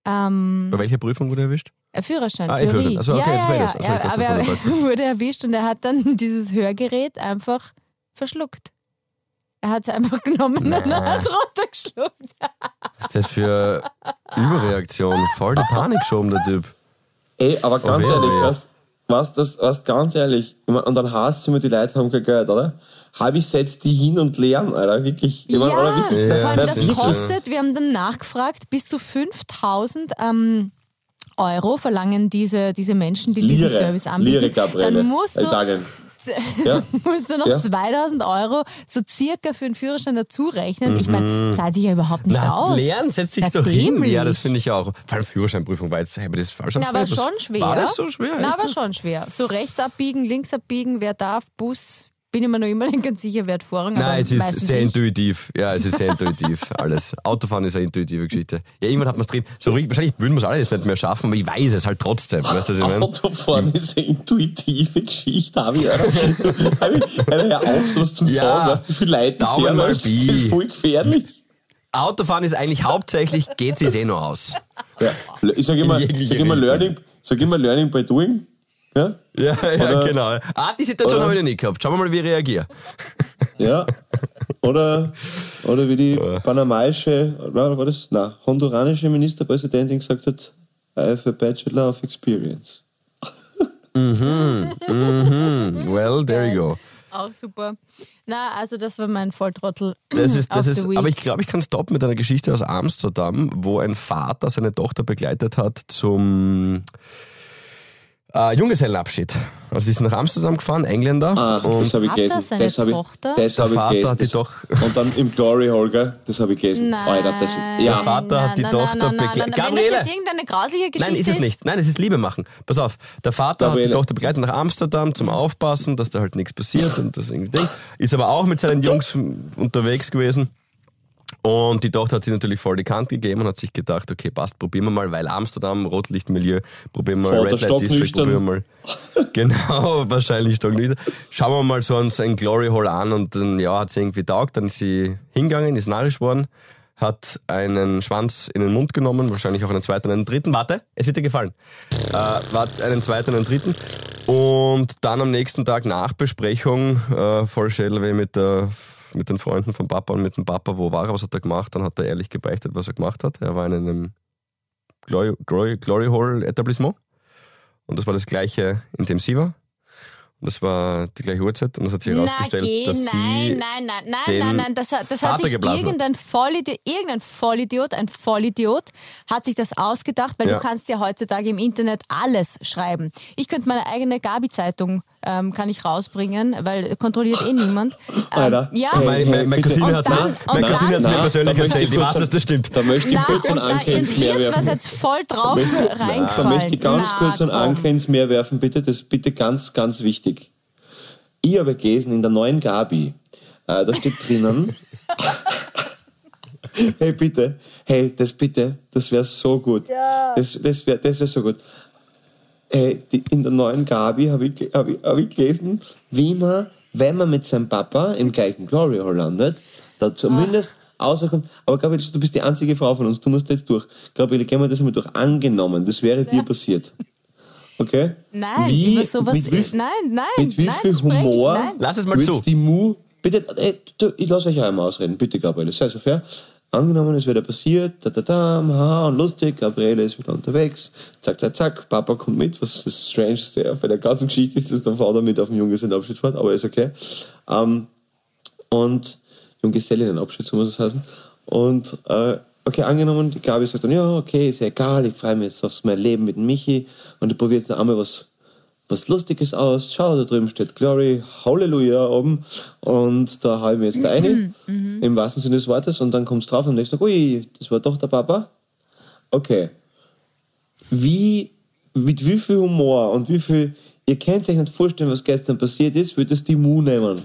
[SPEAKER 2] Ähm,
[SPEAKER 3] bei welcher Prüfung wurde er erwischt?
[SPEAKER 2] Führerschein, ah, Theorie. Führerschein.
[SPEAKER 3] Also, okay, ja, ja, ja.
[SPEAKER 2] Also, ja, aber (laughs) er wurde erwischt und er hat dann (laughs) dieses Hörgerät einfach verschluckt. Er hat es einfach (laughs) genommen und hat es runtergeschluckt.
[SPEAKER 3] Was ist das für Überreaktion? Voll die Panik schon, der Typ.
[SPEAKER 4] Ey, aber ganz oh, ehrlich, was, was, das, was ganz ehrlich, und dann hast du immer, die Leute haben kein Geld, oder? Habe ich setzt die hin und lernen, Alter, wirklich.
[SPEAKER 2] Ich ja, oder wirklich? Ja, vor allem das wirklich. kostet, wir haben dann nachgefragt, bis zu 5000 ähm, Euro verlangen diese, diese Menschen, die Lire, diesen Service anbieten.
[SPEAKER 4] Lire, Gabriele.
[SPEAKER 2] Dann musst du, ja. (laughs) musst du noch ja. 2000 Euro so circa für einen Führerschein dazu rechnen. Mhm. Ich meine, zahlt sich ja überhaupt nicht Na, aus.
[SPEAKER 3] Lernen setzt sich doch hin. Ja, das finde ich auch. Vor allem Führerscheinprüfung war jetzt, habe das falsch
[SPEAKER 2] Na, aber schon schwer.
[SPEAKER 3] War das so schwer?
[SPEAKER 2] Na, aber schon schwer. So rechts abbiegen, links abbiegen, wer darf, Bus, bin ich mir noch immer nicht ganz sicher, wer hat Vorrang.
[SPEAKER 3] Nein, es ist sehr ich. intuitiv. Ja, es ist sehr intuitiv. (laughs) Alles. Autofahren ist eine intuitive Geschichte. Ja, irgendwann hat man es drin. So richtig, wahrscheinlich würden wir es alle jetzt nicht mehr schaffen, aber ich weiß es halt trotzdem. Weißt ich
[SPEAKER 4] meine? Autofahren ist eine intuitive Geschichte, habe ich. hör auf, sowas zu ja, sagen. Weißt du, wie viele Leute das hören? Das ist voll gefährlich.
[SPEAKER 3] Autofahren ist eigentlich hauptsächlich, geht es eh nur aus.
[SPEAKER 4] Ja. Ich sage immer, sag immer, Learning, sag immer Learning by Doing. Ja,
[SPEAKER 3] ja, ja genau. Ah, die Situation habe ich noch nie gehabt. Schauen wir mal, wie ich reagiere.
[SPEAKER 4] Ja. Oder, oder wie die panamaische, oder war das? Nein, honduranische Ministerpräsidentin gesagt hat, I have a Bachelor of Experience.
[SPEAKER 3] Mhm, mhm. Well, there you go.
[SPEAKER 2] Auch super. Na, also das war mein Volltrottel.
[SPEAKER 3] Das ist, das ist, aber ich glaube, ich kann stoppen mit einer Geschichte aus Amsterdam, wo ein Vater seine Tochter begleitet hat zum äh, Junggesellenabschied. Also die sind nach Amsterdam gefahren, Engländer.
[SPEAKER 4] Ah,
[SPEAKER 3] und
[SPEAKER 4] das habe ich
[SPEAKER 2] Hat
[SPEAKER 4] gelesen.
[SPEAKER 2] seine
[SPEAKER 4] Das habe ich, das
[SPEAKER 3] Der
[SPEAKER 4] habe ich
[SPEAKER 3] Vater
[SPEAKER 4] gelesen.
[SPEAKER 3] hat die
[SPEAKER 4] Das,
[SPEAKER 3] doch-
[SPEAKER 4] und dann im Glory Hole, gell? Das habe ich gelesen.
[SPEAKER 2] Nein,
[SPEAKER 4] Alter, das, ja.
[SPEAKER 3] Der Vater hat die
[SPEAKER 2] nein,
[SPEAKER 3] Tochter
[SPEAKER 2] nein, nein, nein,
[SPEAKER 3] begleitet.
[SPEAKER 2] nein. Wenn das
[SPEAKER 3] Gabriele!
[SPEAKER 2] jetzt irgendeine grausliche Geschichte
[SPEAKER 3] Nein, ist es nicht. Nein, es ist Liebe machen. Pass auf, der Vater hat die
[SPEAKER 4] Gabriele.
[SPEAKER 3] Tochter begleitet nach Amsterdam zum Aufpassen, dass da halt nichts passiert und das irgendwie Ding. Ist aber auch mit seinen Jungs (laughs) unterwegs gewesen. Und die Tochter hat sich natürlich voll die Kante gegeben und hat sich gedacht, okay, passt, probieren wir mal, weil Amsterdam, Rotlichtmilieu, probieren wir
[SPEAKER 4] Vater
[SPEAKER 3] Red Light District, probieren wir mal. (laughs) Genau, wahrscheinlich stocknüchtern. Schauen wir mal so ein, so ein Glory Hole an und dann, ja, hat sie irgendwie taugt, dann ist sie hingegangen, ist narrisch worden, hat einen Schwanz in den Mund genommen, wahrscheinlich auch einen zweiten, einen dritten. Warte, es wird dir gefallen. Äh, wart einen zweiten, einen dritten. Und dann am nächsten Tag Nachbesprechung, äh, voll Schädelweh mit der mit den Freunden vom Papa und mit dem Papa, wo war er, was hat er gemacht, dann hat er ehrlich gebeichtet, was er gemacht hat. Er war in einem Glory, Glory, Glory Hole Etablissement und das war das gleiche, in dem sie war. Und das war die gleiche Uhrzeit und das hat sich
[SPEAKER 2] Na,
[SPEAKER 3] herausgestellt,
[SPEAKER 2] geh,
[SPEAKER 3] dass
[SPEAKER 2] nein,
[SPEAKER 3] sie
[SPEAKER 2] nein, nein, nein,
[SPEAKER 3] den
[SPEAKER 2] nein, nein, das, hat- das hat sich irgendein Vollidiot, irgendein Vollidiot, ein Vollidiot hat sich das ausgedacht, weil
[SPEAKER 3] Ja.
[SPEAKER 2] du kannst ja heutzutage im Internet alles schreiben. Ich könnte meine eigene Gabi-Zeitung ähm, kann ich rausbringen, weil kontrolliert eh niemand. Ähm,
[SPEAKER 4] Alter.
[SPEAKER 2] ja,
[SPEAKER 4] Hey, bitte.
[SPEAKER 3] Cousine
[SPEAKER 2] Und
[SPEAKER 3] hat
[SPEAKER 2] dann-
[SPEAKER 3] meine
[SPEAKER 2] und
[SPEAKER 3] Cousine hat's
[SPEAKER 2] dann-
[SPEAKER 3] mir
[SPEAKER 4] Na,
[SPEAKER 3] persönlich
[SPEAKER 4] da
[SPEAKER 3] erzählt,
[SPEAKER 4] ich
[SPEAKER 3] weiß, dass das stimmt.
[SPEAKER 4] Da möchte ich
[SPEAKER 2] na,
[SPEAKER 4] kurz einen Ankens mehr
[SPEAKER 2] jetzt was
[SPEAKER 4] werfen.
[SPEAKER 2] jetzt voll drauf
[SPEAKER 4] Da möchte, da
[SPEAKER 2] reingefallen.
[SPEAKER 4] möchte ich ganz
[SPEAKER 2] Na,
[SPEAKER 4] kurz einen. Ankens mehr werfen, bitte. Das ist bitte ganz, ganz wichtig. Ich habe gelesen in der neuen Gabi, äh, da steht drinnen, (laughs) hey bitte, hey, das bitte, das wäre so gut. Das, das wäre das wär so gut. Die, in der neuen Gabi habe ich, hab ich, hab ich gelesen, wie man, wenn man mit seinem Papa im gleichen Glory Hall landet, da zumindest rauskommt. Aber Gabriele, du bist die einzige Frau von uns, du musst jetzt durch. Gabriele, gehen wir das mal durch. Angenommen, das wäre dir passiert. Okay?
[SPEAKER 2] Nein,
[SPEAKER 4] wie,
[SPEAKER 2] über sowas-
[SPEAKER 4] mit wie,
[SPEAKER 2] nein, nein,
[SPEAKER 4] Mit wie
[SPEAKER 2] nein,
[SPEAKER 4] viel
[SPEAKER 2] sprech ich,
[SPEAKER 4] Humor
[SPEAKER 2] nein.
[SPEAKER 3] Lass es mal zu.
[SPEAKER 4] die Mu... Bitte, ey, du, ich lasse euch auch einmal ausreden. Bitte, Gabriele, sei so fair. Angenommen, es wäre passiert, da, da, da, ha, und lustig, Gabriele ist wieder unterwegs, zack, zack, zack, Papa kommt mit, was das Strangeste bei der ganzen Geschichte ist, dass der Vater mit auf dem Junggesellenabschied fährt, aber ist okay. Ähm, und Junggesellinnenabschied, so muss es heißen. Und, äh, okay, angenommen, die Gabi sagt dann, ja, okay, ist ja egal, ich freue mich jetzt aufs mein Leben mit Michi und ich probiere jetzt noch einmal was, was Lustiges aus. Schau, da drüben steht Glory, Halleluja oben und da hau ich mir jetzt da rein, (clears throat) im wahrsten Sinne des Wortes und dann kommst du drauf und denkst, ui, das war doch der Papa. Okay. Wie, mit wie viel Humor und wie viel, ihr könnt euch nicht vorstellen, was gestern passiert ist, wird das die Mu nehmen.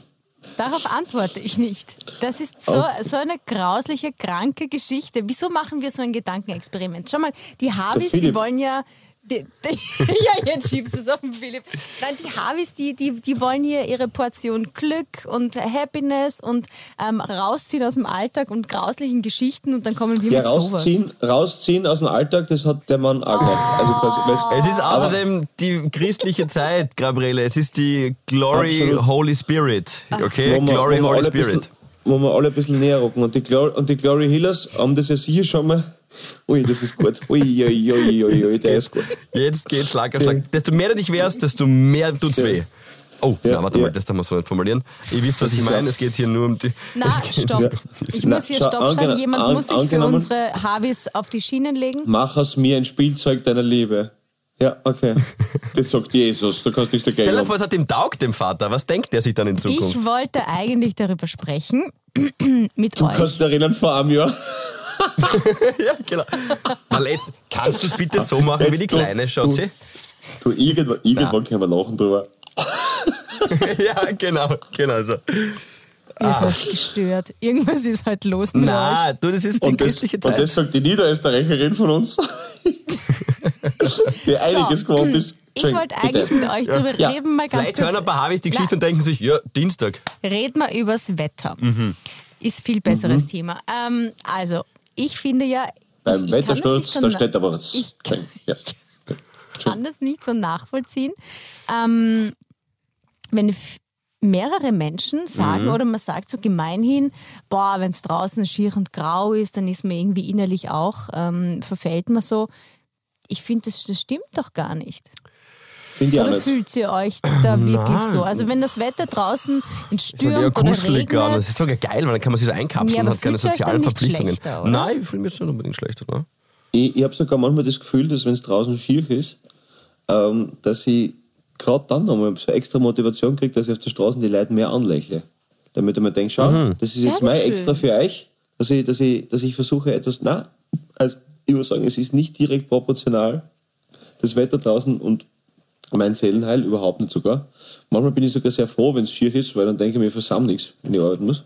[SPEAKER 2] Darauf antworte ich nicht. Das ist so, so eine grausliche, kranke Geschichte. Wieso machen wir so ein Gedankenexperiment? Schau mal, die Harvis, die wollen ja. Die, die, (laughs) ja, jetzt schiebst du es auf den Philipp. Nein, die Harvis, die, die, die wollen hier ihre Portion Glück und Happiness und ähm, rausziehen aus dem Alltag und grauslichen Geschichten und dann kommen wir
[SPEAKER 4] Ja,
[SPEAKER 2] mit sowas.
[SPEAKER 4] rausziehen, rausziehen aus dem Alltag, das hat der Mann auch gemacht. Also quasi, weißt-
[SPEAKER 3] Es ist außerdem die christliche Zeit, Gabriele. Es ist die Glory
[SPEAKER 4] Absolut.
[SPEAKER 3] Holy Spirit. Okay?
[SPEAKER 4] wo wir-
[SPEAKER 3] Glory Holy
[SPEAKER 4] alle ein
[SPEAKER 3] Spirit.
[SPEAKER 4] Bisschen, wo wir alle ein bisschen näher rücken. Und die, Glory, und die Glory Healers haben das ja sicher schon mal. Ui, das ist gut. Ui, ui, ui, ui, ui, der ist gut.
[SPEAKER 3] Jetzt geht Schlag auf Schlag. Desto mehr du dich wehrst, desto mehr tut's weh. Oh,
[SPEAKER 4] Ja,
[SPEAKER 3] na, warte
[SPEAKER 4] ja.
[SPEAKER 3] mal, das darf man so nicht formulieren. Ihr wisst, was
[SPEAKER 4] Das
[SPEAKER 3] ich meine. Es geht hier nur um die.
[SPEAKER 2] Na, stopp.
[SPEAKER 4] Ja.
[SPEAKER 2] Ich
[SPEAKER 4] Na,
[SPEAKER 2] muss hier Stopp schreiben. Jemand
[SPEAKER 4] an-
[SPEAKER 2] muss sich für unsere Harvis auf die Schienen legen.
[SPEAKER 4] Mach aus mir ein Spielzeug deiner Liebe. Ja, okay. (laughs) Das sagt Jesus, da kannst du nichts dagegen
[SPEAKER 3] Stell dir vor, es hat ihm taugt, dem Vater. Was denkt er sich dann in Zukunft?
[SPEAKER 2] Ich wollte eigentlich darüber sprechen (clears throat) mit
[SPEAKER 4] Du
[SPEAKER 2] euch.
[SPEAKER 4] kannst dich erinnern vor einem Jahr. (laughs)
[SPEAKER 3] ja, genau. Mal jetzt, kannst du es bitte so machen wie die Kleine, Schatzi?
[SPEAKER 4] Du, irgendwann, irgendwann können wir lachen drüber. (laughs)
[SPEAKER 3] ja, genau, genau so.
[SPEAKER 2] Ihr seid gestört. Irgendwas ist halt los mit euch.
[SPEAKER 3] Na, du, das ist die
[SPEAKER 4] Und das,
[SPEAKER 3] christliche
[SPEAKER 4] und
[SPEAKER 3] Zeit.
[SPEAKER 4] das sagt die Niederösterreicherin von uns, (laughs) die einiges gewohnt ist.
[SPEAKER 2] Ich wollte eigentlich mit euch darüber
[SPEAKER 4] Ja.
[SPEAKER 2] reden, mal ganz
[SPEAKER 3] Vielleicht hören
[SPEAKER 2] kurz.
[SPEAKER 3] ein paar Harvis die Geschichte und denken sich, ja, Dienstag.
[SPEAKER 2] Red mal übers Wetter.
[SPEAKER 3] Mhm.
[SPEAKER 2] Ist viel besseres Thema. Ähm, also, ich finde ja.
[SPEAKER 4] Beim
[SPEAKER 2] ich, ich
[SPEAKER 4] Wettersturz,
[SPEAKER 2] so
[SPEAKER 4] da steht aber was.
[SPEAKER 2] Ich.
[SPEAKER 4] Ja. (laughs)
[SPEAKER 2] kann das nicht so nachvollziehen. Ähm, wenn mehrere Menschen sagen oder man sagt so gemeinhin, boah, wenn es draußen schier und grau ist, dann ist man irgendwie innerlich auch, ähm, verfällt man so. Ich finde, das, das stimmt doch gar nicht.
[SPEAKER 4] Finde ich
[SPEAKER 2] Oder fühlt ihr euch da wirklich so? Also wenn das Wetter draußen in stürmt oder
[SPEAKER 3] kuschelig an. Das
[SPEAKER 2] regnet,
[SPEAKER 3] ist sogar geil, weil dann kann man sich so einkapseln
[SPEAKER 2] Ja,
[SPEAKER 3] und hat keine sozialen Verpflichtungen. Nein, ich fühle mich jetzt nicht unbedingt schlechter. Ne?
[SPEAKER 4] Ich, ich habe sogar manchmal das Gefühl, dass wenn es draußen schier ist, ähm, dass ich gerade dann nochmal so extra Motivation kriege, dass ich auf der Straße die Leute mehr anlächle. Damit ich mir denke, schau,
[SPEAKER 3] Mhm.
[SPEAKER 4] das ist jetzt
[SPEAKER 2] Ja,
[SPEAKER 4] mein
[SPEAKER 2] schön.
[SPEAKER 4] extra für euch, dass ich, dass ich, dass ich versuche etwas, na, also ich würde sagen, es ist nicht direkt proportional, das Wetter draußen und mein Seelenheil überhaupt nicht sogar. Manchmal bin ich sogar sehr froh, wenn es schier ist, weil dann denke ich mir, ich versammle nichts, wenn ich arbeiten muss.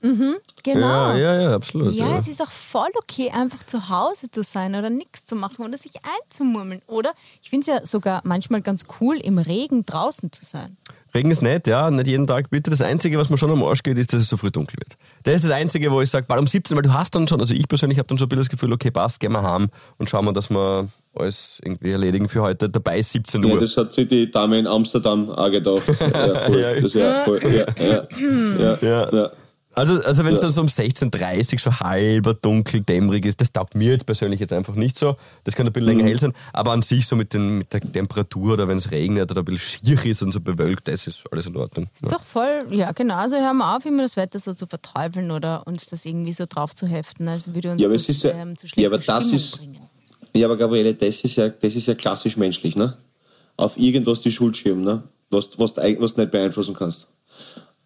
[SPEAKER 2] Genau.
[SPEAKER 3] Ja, ja, ja, absolut.
[SPEAKER 2] Ja,
[SPEAKER 3] Ja,
[SPEAKER 2] es ist auch voll okay, einfach zu Hause zu sein oder nichts zu machen oder sich einzumurmeln. Oder ich finde es ja sogar manchmal ganz cool, im Regen draußen zu sein.
[SPEAKER 3] Regen ist nett, ja, nicht jeden Tag bitte. Das Einzige, was mir schon am Arsch geht, ist, dass es so früh dunkel wird. Das ist das Einzige, wo ich sage, bald um 17, weil du hast dann schon, also ich persönlich habe dann schon ein bisschen das Gefühl, okay, passt, gehen wir heim und schauen wir, dass wir alles irgendwie erledigen für heute. Dabei ist 17
[SPEAKER 4] Ja,
[SPEAKER 3] Uhr.
[SPEAKER 4] das hat sich die Dame in Amsterdam auch gedacht. (laughs) Ja, voll.
[SPEAKER 3] Ja.
[SPEAKER 4] Das wäre voll. (clears throat) Ja, ja, ja,
[SPEAKER 3] Ja.
[SPEAKER 4] Ja.
[SPEAKER 3] Also, also wenn es dann so um 16.30 Uhr schon halber dunkel, dämmerig ist, das taugt mir jetzt persönlich jetzt einfach nicht so. Das kann ein bisschen länger hell sein. Aber an sich so mit, den, mit der Temperatur oder wenn es regnet oder ein bisschen schier ist und so bewölkt, das ist alles in Ordnung. Ja.
[SPEAKER 2] Doch voll, ja genau. Also hören wir auf, immer das Wetter so zu verteufeln oder uns das irgendwie so drauf zu heften, als würde uns
[SPEAKER 4] Ja, aber
[SPEAKER 2] das
[SPEAKER 4] es ist ja,
[SPEAKER 2] ähm, zu
[SPEAKER 4] ja,
[SPEAKER 2] schlechter
[SPEAKER 4] aber das
[SPEAKER 2] Stimmung
[SPEAKER 4] ist,
[SPEAKER 2] bringen.
[SPEAKER 4] ja, aber Gabriele, das ist ja, das ist ja klassisch menschlich, ne? Auf irgendwas die Schuld schieben, ne? Was, was, was du nicht beeinflussen kannst.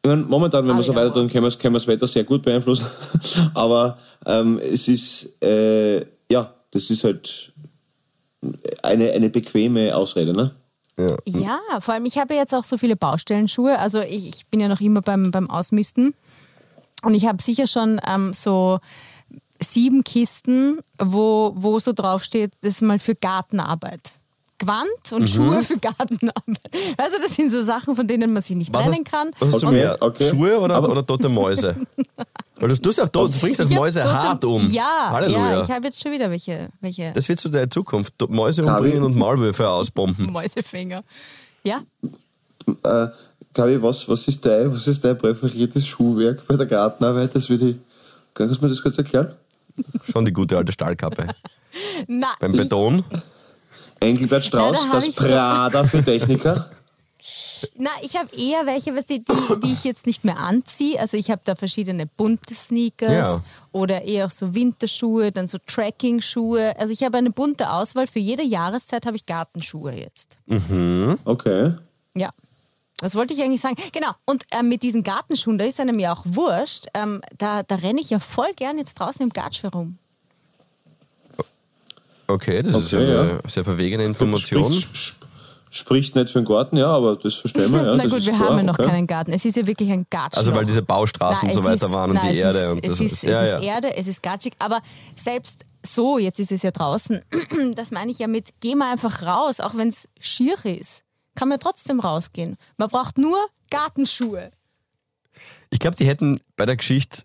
[SPEAKER 4] Ich meine, momentan, wenn
[SPEAKER 2] Ah,
[SPEAKER 4] wir so
[SPEAKER 2] ja,
[SPEAKER 4] weiter tun, können wir, das- können wir das Wetter sehr gut beeinflussen. (laughs) aber ähm, es ist, äh, ja, das ist halt eine, eine bequeme Ausrede, ne?
[SPEAKER 3] Ja.
[SPEAKER 2] Ja, vor allem, ich habe jetzt auch so viele Baustellenschuhe. Also ich, ich bin ja noch immer beim, beim Ausmisten. Und ich habe sicher schon ähm, so sieben Kisten, wo, wo so draufsteht, das ist mal für Gartenarbeit. Gewand und Schuhe für Gartenarbeit. Also das sind so Sachen, von denen man sich nicht
[SPEAKER 3] Was
[SPEAKER 2] trennen
[SPEAKER 3] hast,
[SPEAKER 2] kann.
[SPEAKER 3] was hast du mehr?
[SPEAKER 4] okay.
[SPEAKER 3] Schuhe oder, oder tote Mäuse? (laughs) Weil du, tust auch, du bringst auch Mäuse
[SPEAKER 2] tote-
[SPEAKER 3] hart um.
[SPEAKER 2] Ja,
[SPEAKER 3] Halleluja.
[SPEAKER 2] ja ich habe jetzt schon wieder welche, welche
[SPEAKER 3] das wird so der Zukunft. Mäuse
[SPEAKER 4] Gabi?
[SPEAKER 3] umbringen und Maulwürfe ausbomben. (laughs)
[SPEAKER 2] Mäusefinger. Ja,
[SPEAKER 4] Äh, Gabi, was, was, ist dein, was ist dein präferiertes Schuhwerk bei der Gartenarbeit? Das würde ich, kannst du mir das kurz erklären?
[SPEAKER 3] Schon die gute alte Stahlkappe. (laughs)
[SPEAKER 2] na,
[SPEAKER 3] Beim
[SPEAKER 2] ich,
[SPEAKER 3] Beton.
[SPEAKER 4] Engelbert
[SPEAKER 2] Ja,
[SPEAKER 4] Strauß,
[SPEAKER 2] da hab
[SPEAKER 4] das
[SPEAKER 2] ich so-
[SPEAKER 4] Prada für Techniker. (laughs)
[SPEAKER 2] Na, ich habe eher welche, was die, die, die ich jetzt nicht mehr anziehe. Also ich habe da verschiedene bunte Sneakers
[SPEAKER 3] Ja.
[SPEAKER 2] oder eher auch so Winterschuhe, dann so Trekking-Schuhe. Also ich habe eine bunte Auswahl. Für jede Jahreszeit habe ich Gartenschuhe jetzt.
[SPEAKER 4] Okay.
[SPEAKER 2] Ja. Was wollte ich eigentlich sagen? Genau. Und ähm, mit diesen Gartenschuhen, da ist einem ja auch wurscht. Ähm, da, da renne ich ja voll gern jetzt draußen im Gatsch herum.
[SPEAKER 3] Okay, das ist
[SPEAKER 4] Okay,
[SPEAKER 3] ja
[SPEAKER 4] ja.
[SPEAKER 3] eine sehr verwegene Information.
[SPEAKER 4] Spricht, sp- spricht nicht für den Garten, ja, aber das verstehen wir. (laughs) Ja,
[SPEAKER 2] Na gut,
[SPEAKER 4] ist
[SPEAKER 2] wir
[SPEAKER 4] klar,
[SPEAKER 2] haben ja noch
[SPEAKER 4] okay.
[SPEAKER 2] keinen Garten. Es ist ja wirklich ein Gatsch.
[SPEAKER 3] Also weil diese Baustraßen und so weiter waren und die
[SPEAKER 2] es
[SPEAKER 3] Erde
[SPEAKER 2] Ist,
[SPEAKER 3] und
[SPEAKER 2] es
[SPEAKER 3] das-
[SPEAKER 2] ist,
[SPEAKER 3] ja,
[SPEAKER 2] es
[SPEAKER 3] ja.
[SPEAKER 2] ist Erde, es ist gatschig, aber selbst so, jetzt ist es ja draußen, (clears throat) das meine ich ja mit, geh mal einfach raus, auch wenn es schier ist. Kann man trotzdem rausgehen. Man braucht nur Gartenschuhe.
[SPEAKER 3] Ich glaube, die hätten bei der Geschichte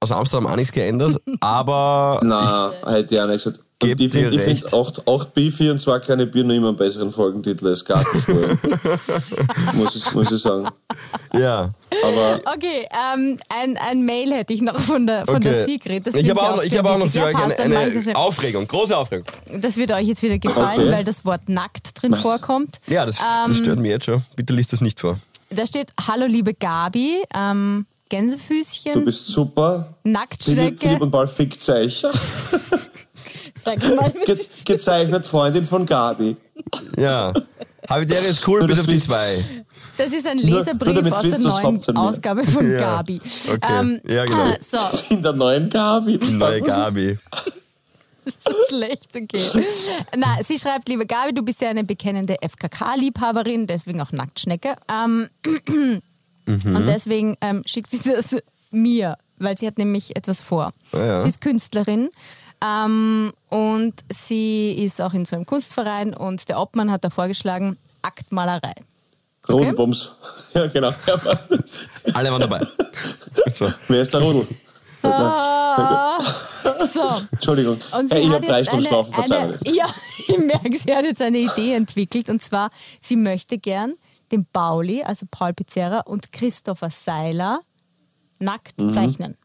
[SPEAKER 3] aus Amsterdam auch nichts geändert, (laughs) aber
[SPEAKER 4] Nein, hätte ich auch nicht gesagt. Und
[SPEAKER 3] Geb
[SPEAKER 4] ich finde
[SPEAKER 3] dir
[SPEAKER 4] find
[SPEAKER 3] recht.
[SPEAKER 4] acht, acht Bifi und zwei kleine Bier noch immer einen besseren Folgentitel als Gartenschuhe. (laughs) muss, ich, muss ich sagen.
[SPEAKER 3] ja.
[SPEAKER 4] Aber
[SPEAKER 2] Okay, ähm, ein, ein Mail hätte ich noch von der, von der
[SPEAKER 3] Okay.
[SPEAKER 2] Sigrid. Das
[SPEAKER 3] ich habe auch, ich
[SPEAKER 2] sehr
[SPEAKER 3] habe auch noch für euch eine, eine. Aufregung, große Aufregung.
[SPEAKER 2] Das wird euch jetzt wieder gefallen,
[SPEAKER 4] Okay.
[SPEAKER 2] weil das Wort nackt drin vorkommt.
[SPEAKER 3] Ja, das,
[SPEAKER 2] Ähm,
[SPEAKER 3] das stört mich jetzt schon. Bitte liest das nicht vor.
[SPEAKER 2] Da steht, hallo liebe Gabi, ähm, Gänsefüßchen,
[SPEAKER 4] du bist super. Philipp,
[SPEAKER 2] Nacktschnecke.
[SPEAKER 4] Philipp und Paul fickt (laughs)
[SPEAKER 2] Sag mal,
[SPEAKER 4] Ge gezeichnet Freundin von Gabi.
[SPEAKER 3] Ja. Habitäre ist cool, bis
[SPEAKER 4] das
[SPEAKER 3] auf die zwei.
[SPEAKER 2] das ist ein
[SPEAKER 4] Nur- nur
[SPEAKER 2] Leserbrief aus der neuen Ausgabe von
[SPEAKER 3] Ja.
[SPEAKER 2] Gabi.
[SPEAKER 3] Okay.
[SPEAKER 2] Ähm,
[SPEAKER 3] Ja, genau.
[SPEAKER 2] ah, So,
[SPEAKER 4] In der neuen Gabi.
[SPEAKER 3] Neue Gabi.
[SPEAKER 2] so schlecht, okay. Na, sie schreibt, liebe Gabi, du bist ja eine bekennende FKK-Liebhaberin, deswegen auch Nacktschnecke. Ähm,
[SPEAKER 3] Mhm.
[SPEAKER 2] Und deswegen ähm, schickt sie das mir, weil sie hat nämlich etwas vor.
[SPEAKER 3] Ah, ja.
[SPEAKER 2] Sie ist Künstlerin ähm, und sie ist auch in so einem Kunstverein und der Obmann hat da vorgeschlagen, Aktmalerei.
[SPEAKER 4] Rodelbums. (laughs) Ja, genau. Ja.
[SPEAKER 3] Alle waren dabei. (laughs) So.
[SPEAKER 4] Wer ist der Rodel?
[SPEAKER 2] So,
[SPEAKER 4] Entschuldigung.
[SPEAKER 2] Und sie
[SPEAKER 4] Hey, ich
[SPEAKER 2] hat
[SPEAKER 4] habe drei
[SPEAKER 2] jetzt
[SPEAKER 4] Stunden
[SPEAKER 2] eine,
[SPEAKER 4] schlafen, verzeih mir
[SPEAKER 2] eine,
[SPEAKER 4] das.
[SPEAKER 2] Ja, (laughs) ich merke, sie hat jetzt eine Idee entwickelt. Und zwar, sie möchte gern den Pauli, also Paul Pizzerra und Christopher Seiler nackt
[SPEAKER 4] Mhm.
[SPEAKER 2] zeichnen.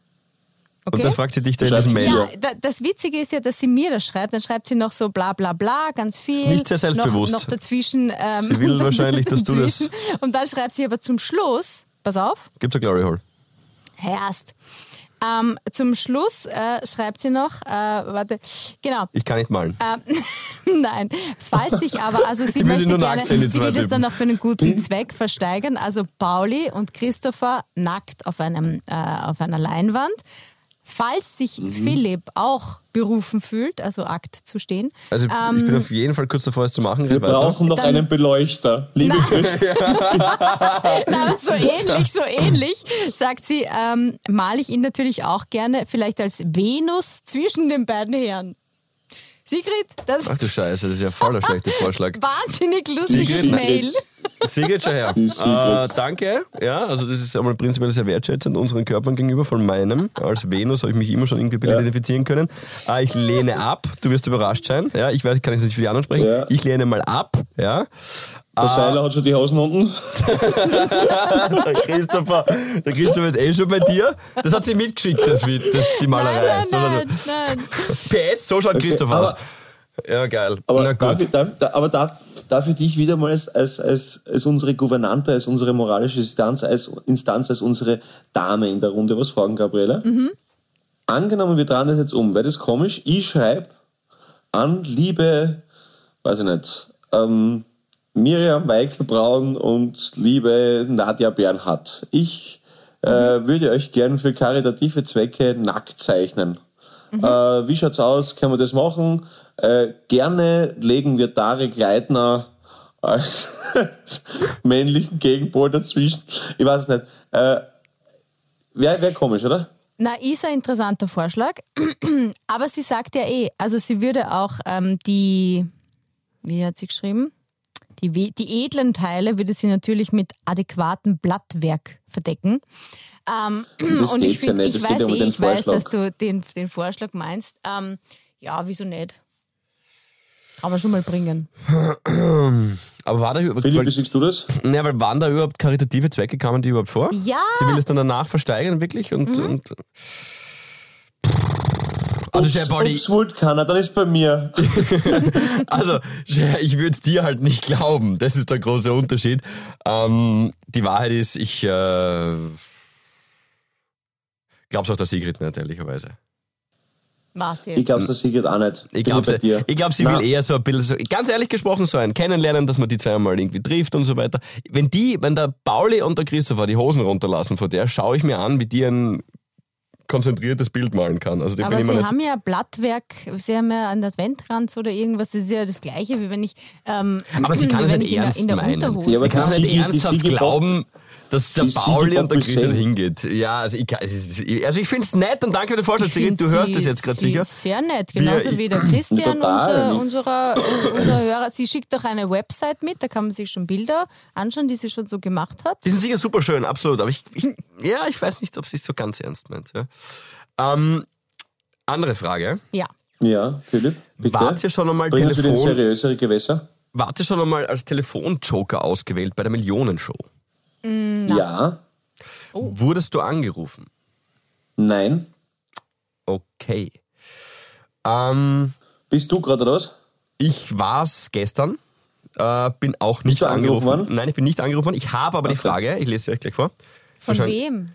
[SPEAKER 3] Und
[SPEAKER 2] Okay.
[SPEAKER 3] dann fragt sie dich da in
[SPEAKER 4] Schreibt
[SPEAKER 3] diesem
[SPEAKER 4] sie
[SPEAKER 3] Mail.
[SPEAKER 2] Ja, da, das Witzige ist ja, dass sie mir das schreibt. Dann schreibt sie noch so bla bla bla, ganz viel.
[SPEAKER 3] Nicht sehr selbstbewusst.
[SPEAKER 2] Noch, noch dazwischen. Ähm,
[SPEAKER 3] Sie will (laughs) wahrscheinlich, dass du das-.
[SPEAKER 2] Und dann schreibt sie aber zum Schluss, pass auf,
[SPEAKER 3] Gibt's ein Glory Hole?
[SPEAKER 2] Herst. Ähm, zum Schluss äh, schreibt sie noch, äh, warte, genau.
[SPEAKER 3] Ich kann nicht malen.
[SPEAKER 2] Ähm, (laughs) nein, falls sich aber, also (laughs) sie
[SPEAKER 3] Ich
[SPEAKER 2] möchte
[SPEAKER 3] nur
[SPEAKER 2] gerne, sie will das
[SPEAKER 3] Typen.
[SPEAKER 2] dann auch für einen guten Zweck versteigern. Also Pauli und Christopher nackt auf, einem, äh, auf einer Leinwand. Falls sich
[SPEAKER 3] Mhm.
[SPEAKER 2] Philipp auch berufen fühlt, also Akt zu stehen,
[SPEAKER 3] Also ich
[SPEAKER 2] ähm,
[SPEAKER 3] bin auf jeden Fall kurz davor, es zu machen.
[SPEAKER 4] Wir
[SPEAKER 3] weiter.
[SPEAKER 4] brauchen noch
[SPEAKER 2] Dann-
[SPEAKER 4] einen Beleuchter. Liebe Grüße. (laughs)
[SPEAKER 2] Na, aber so ähnlich, so ähnlich, sagt sie, ähm, male ich ihn natürlich auch gerne, vielleicht als Venus zwischen den beiden Herren. Sigrid, das
[SPEAKER 3] Ach du Scheiße, das ist ja voll der schlechte Vorschlag. (laughs)
[SPEAKER 2] wahnsinnig lustiges
[SPEAKER 3] Sigrid,
[SPEAKER 2] Mail.
[SPEAKER 3] Sigrid, schau her. Äh, danke. Ja, also das ist einmal prinzipiell sehr wertschätzend unseren Körpern gegenüber von meinem. Als Venus habe ich mich immer schon irgendwie
[SPEAKER 4] Ja.
[SPEAKER 3] identifizieren können. Äh, ich lehne ab. Du wirst überrascht sein. Ja, ich weiß, ich kann jetzt nicht für die anderen sprechen.
[SPEAKER 4] Ja.
[SPEAKER 3] Ich lehne mal ab. Ja.
[SPEAKER 4] Der Seiler hat schon die Hosen unten. (laughs)
[SPEAKER 3] Der Christopher, der Christopher ist eh schon bei dir. Das hat sie mitgeschickt, das, das, die Malerei.
[SPEAKER 2] Nein,
[SPEAKER 3] So,
[SPEAKER 2] nein, nein, nein.
[SPEAKER 3] PS, so schaut Christopher
[SPEAKER 4] aber-
[SPEAKER 3] aus. Ja, geil.
[SPEAKER 4] Aber,
[SPEAKER 3] Na
[SPEAKER 4] darf
[SPEAKER 3] gut.
[SPEAKER 4] ich, darf, da- aber darf, darf ich dich wieder mal als, als, als, als unsere Gouvernante, als unsere moralische Instanz, als Instanz, als unsere Dame in der Runde was fragen, Gabriele? Angenommen, wir drehen das jetzt um. Wäre das komisch? Ich schreibe an liebe, weiß ich nicht, ähm, Miriam Weichselbraun und liebe Nadja Bernhardt. Ich äh, würde euch gern für karitative Zwecke nackt zeichnen. Äh, wie schaut's aus? Können wir das machen? Äh, gerne legen wir Tarek Leitner als (laughs) männlichen Gegenpol dazwischen. Ich weiß es nicht. Äh, Wäre wär komisch, oder?
[SPEAKER 2] Na, ist ein interessanter Vorschlag. (clears throat) Aber sie sagt ja eh, also sie würde auch ähm, die, wie hat sie geschrieben? Die, die edlen Teile würde sie natürlich mit adäquatem Blattwerk verdecken. Ähm, (clears throat)
[SPEAKER 4] Das
[SPEAKER 2] und ich,
[SPEAKER 4] ja
[SPEAKER 2] find,
[SPEAKER 4] nicht.
[SPEAKER 2] ich weiß
[SPEAKER 4] ja um
[SPEAKER 2] eh,
[SPEAKER 4] den
[SPEAKER 2] ich weiß, dass du den, den Vorschlag meinst. Ähm, ja, wieso nicht? Kann man schon mal bringen. (clears throat)
[SPEAKER 3] Aber war da überhaupt,
[SPEAKER 4] Philipp, wie siehst du das?
[SPEAKER 3] ja, weil waren da überhaupt karitative Zwecke, kamen die überhaupt vor?
[SPEAKER 2] Ja!
[SPEAKER 3] Sie will es dann danach versteigern, wirklich? Und, und also,
[SPEAKER 4] Ups,
[SPEAKER 3] Chef Pauli,
[SPEAKER 4] ups, wollte keiner, dann ist bei mir. (laughs)
[SPEAKER 3] also, ich würde es dir halt nicht glauben. Das ist der große Unterschied. Ähm, die Wahrheit ist, ich äh, glaub's auch der Sigrid nicht, ehrlicherweise.
[SPEAKER 2] Was
[SPEAKER 4] Ich
[SPEAKER 2] jetzt?
[SPEAKER 4] glaube, das Sigrid auch nicht.
[SPEAKER 3] Ich glaube,
[SPEAKER 4] bei dir.
[SPEAKER 3] ich glaub, sie
[SPEAKER 4] Na,
[SPEAKER 3] will eher so ein bisschen, so, ganz ehrlich gesprochen, so ein Kennenlernen, dass man die zweimal irgendwie trifft und so weiter. Wenn die, wenn der Pauli und der Christopher die Hosen runterlassen von der, schaue ich mir an, wie die ein konzentriertes Bild malen kann. Also die
[SPEAKER 2] Aber sie haben ja Blattwerk, sie haben ja einen Adventkranz oder irgendwas, das ist ja das Gleiche, wie wenn ich, ähm,
[SPEAKER 3] Aber sie kann es
[SPEAKER 2] wenn
[SPEAKER 3] nicht
[SPEAKER 2] ich in der,
[SPEAKER 3] ernst
[SPEAKER 2] in der
[SPEAKER 3] meinen.
[SPEAKER 2] Unterhose
[SPEAKER 4] Ja, aber
[SPEAKER 3] kann nicht ernsthaft glauben, dass der Pauli und der
[SPEAKER 4] sehen.
[SPEAKER 3] hingeht. Ja, also ich, also ich finde es nett und danke für den Vorschlag, Sigrid, du hörst
[SPEAKER 2] sie-
[SPEAKER 3] das jetzt gerade sicher.
[SPEAKER 2] Sehr nett, genauso
[SPEAKER 3] Wir-
[SPEAKER 2] wie der (clears throat) Christian, unser, unserer, unser Hörer. Sie schickt doch eine Website mit, da kann man sich schon Bilder anschauen, die sie schon so gemacht hat.
[SPEAKER 3] Die sind sicher super schön, absolut. Aber ich, ich ja, ich weiß nicht, ob sie es so ganz ernst meint. Ja. Ähm, andere Frage.
[SPEAKER 2] Ja.
[SPEAKER 4] Ja, Philipp, bitte.
[SPEAKER 3] Wart ihr schon einmal Telefon,
[SPEAKER 4] seriösere Gewässer.
[SPEAKER 3] wart ihr schon einmal als Telefonjoker ausgewählt bei der Millionenshow?
[SPEAKER 4] Ja,
[SPEAKER 2] Oh.
[SPEAKER 3] Wurdest du angerufen?
[SPEAKER 4] nein.
[SPEAKER 3] Okay. Ähm,
[SPEAKER 4] Bist du gerade was?
[SPEAKER 3] ich war's gestern. Äh, bin auch nicht
[SPEAKER 4] du angerufen
[SPEAKER 3] angerufen.
[SPEAKER 4] worden?
[SPEAKER 3] Nein, ich bin nicht angerufen worden. Ich habe aber die Frage, ich lese sie euch gleich vor.
[SPEAKER 2] Von wem?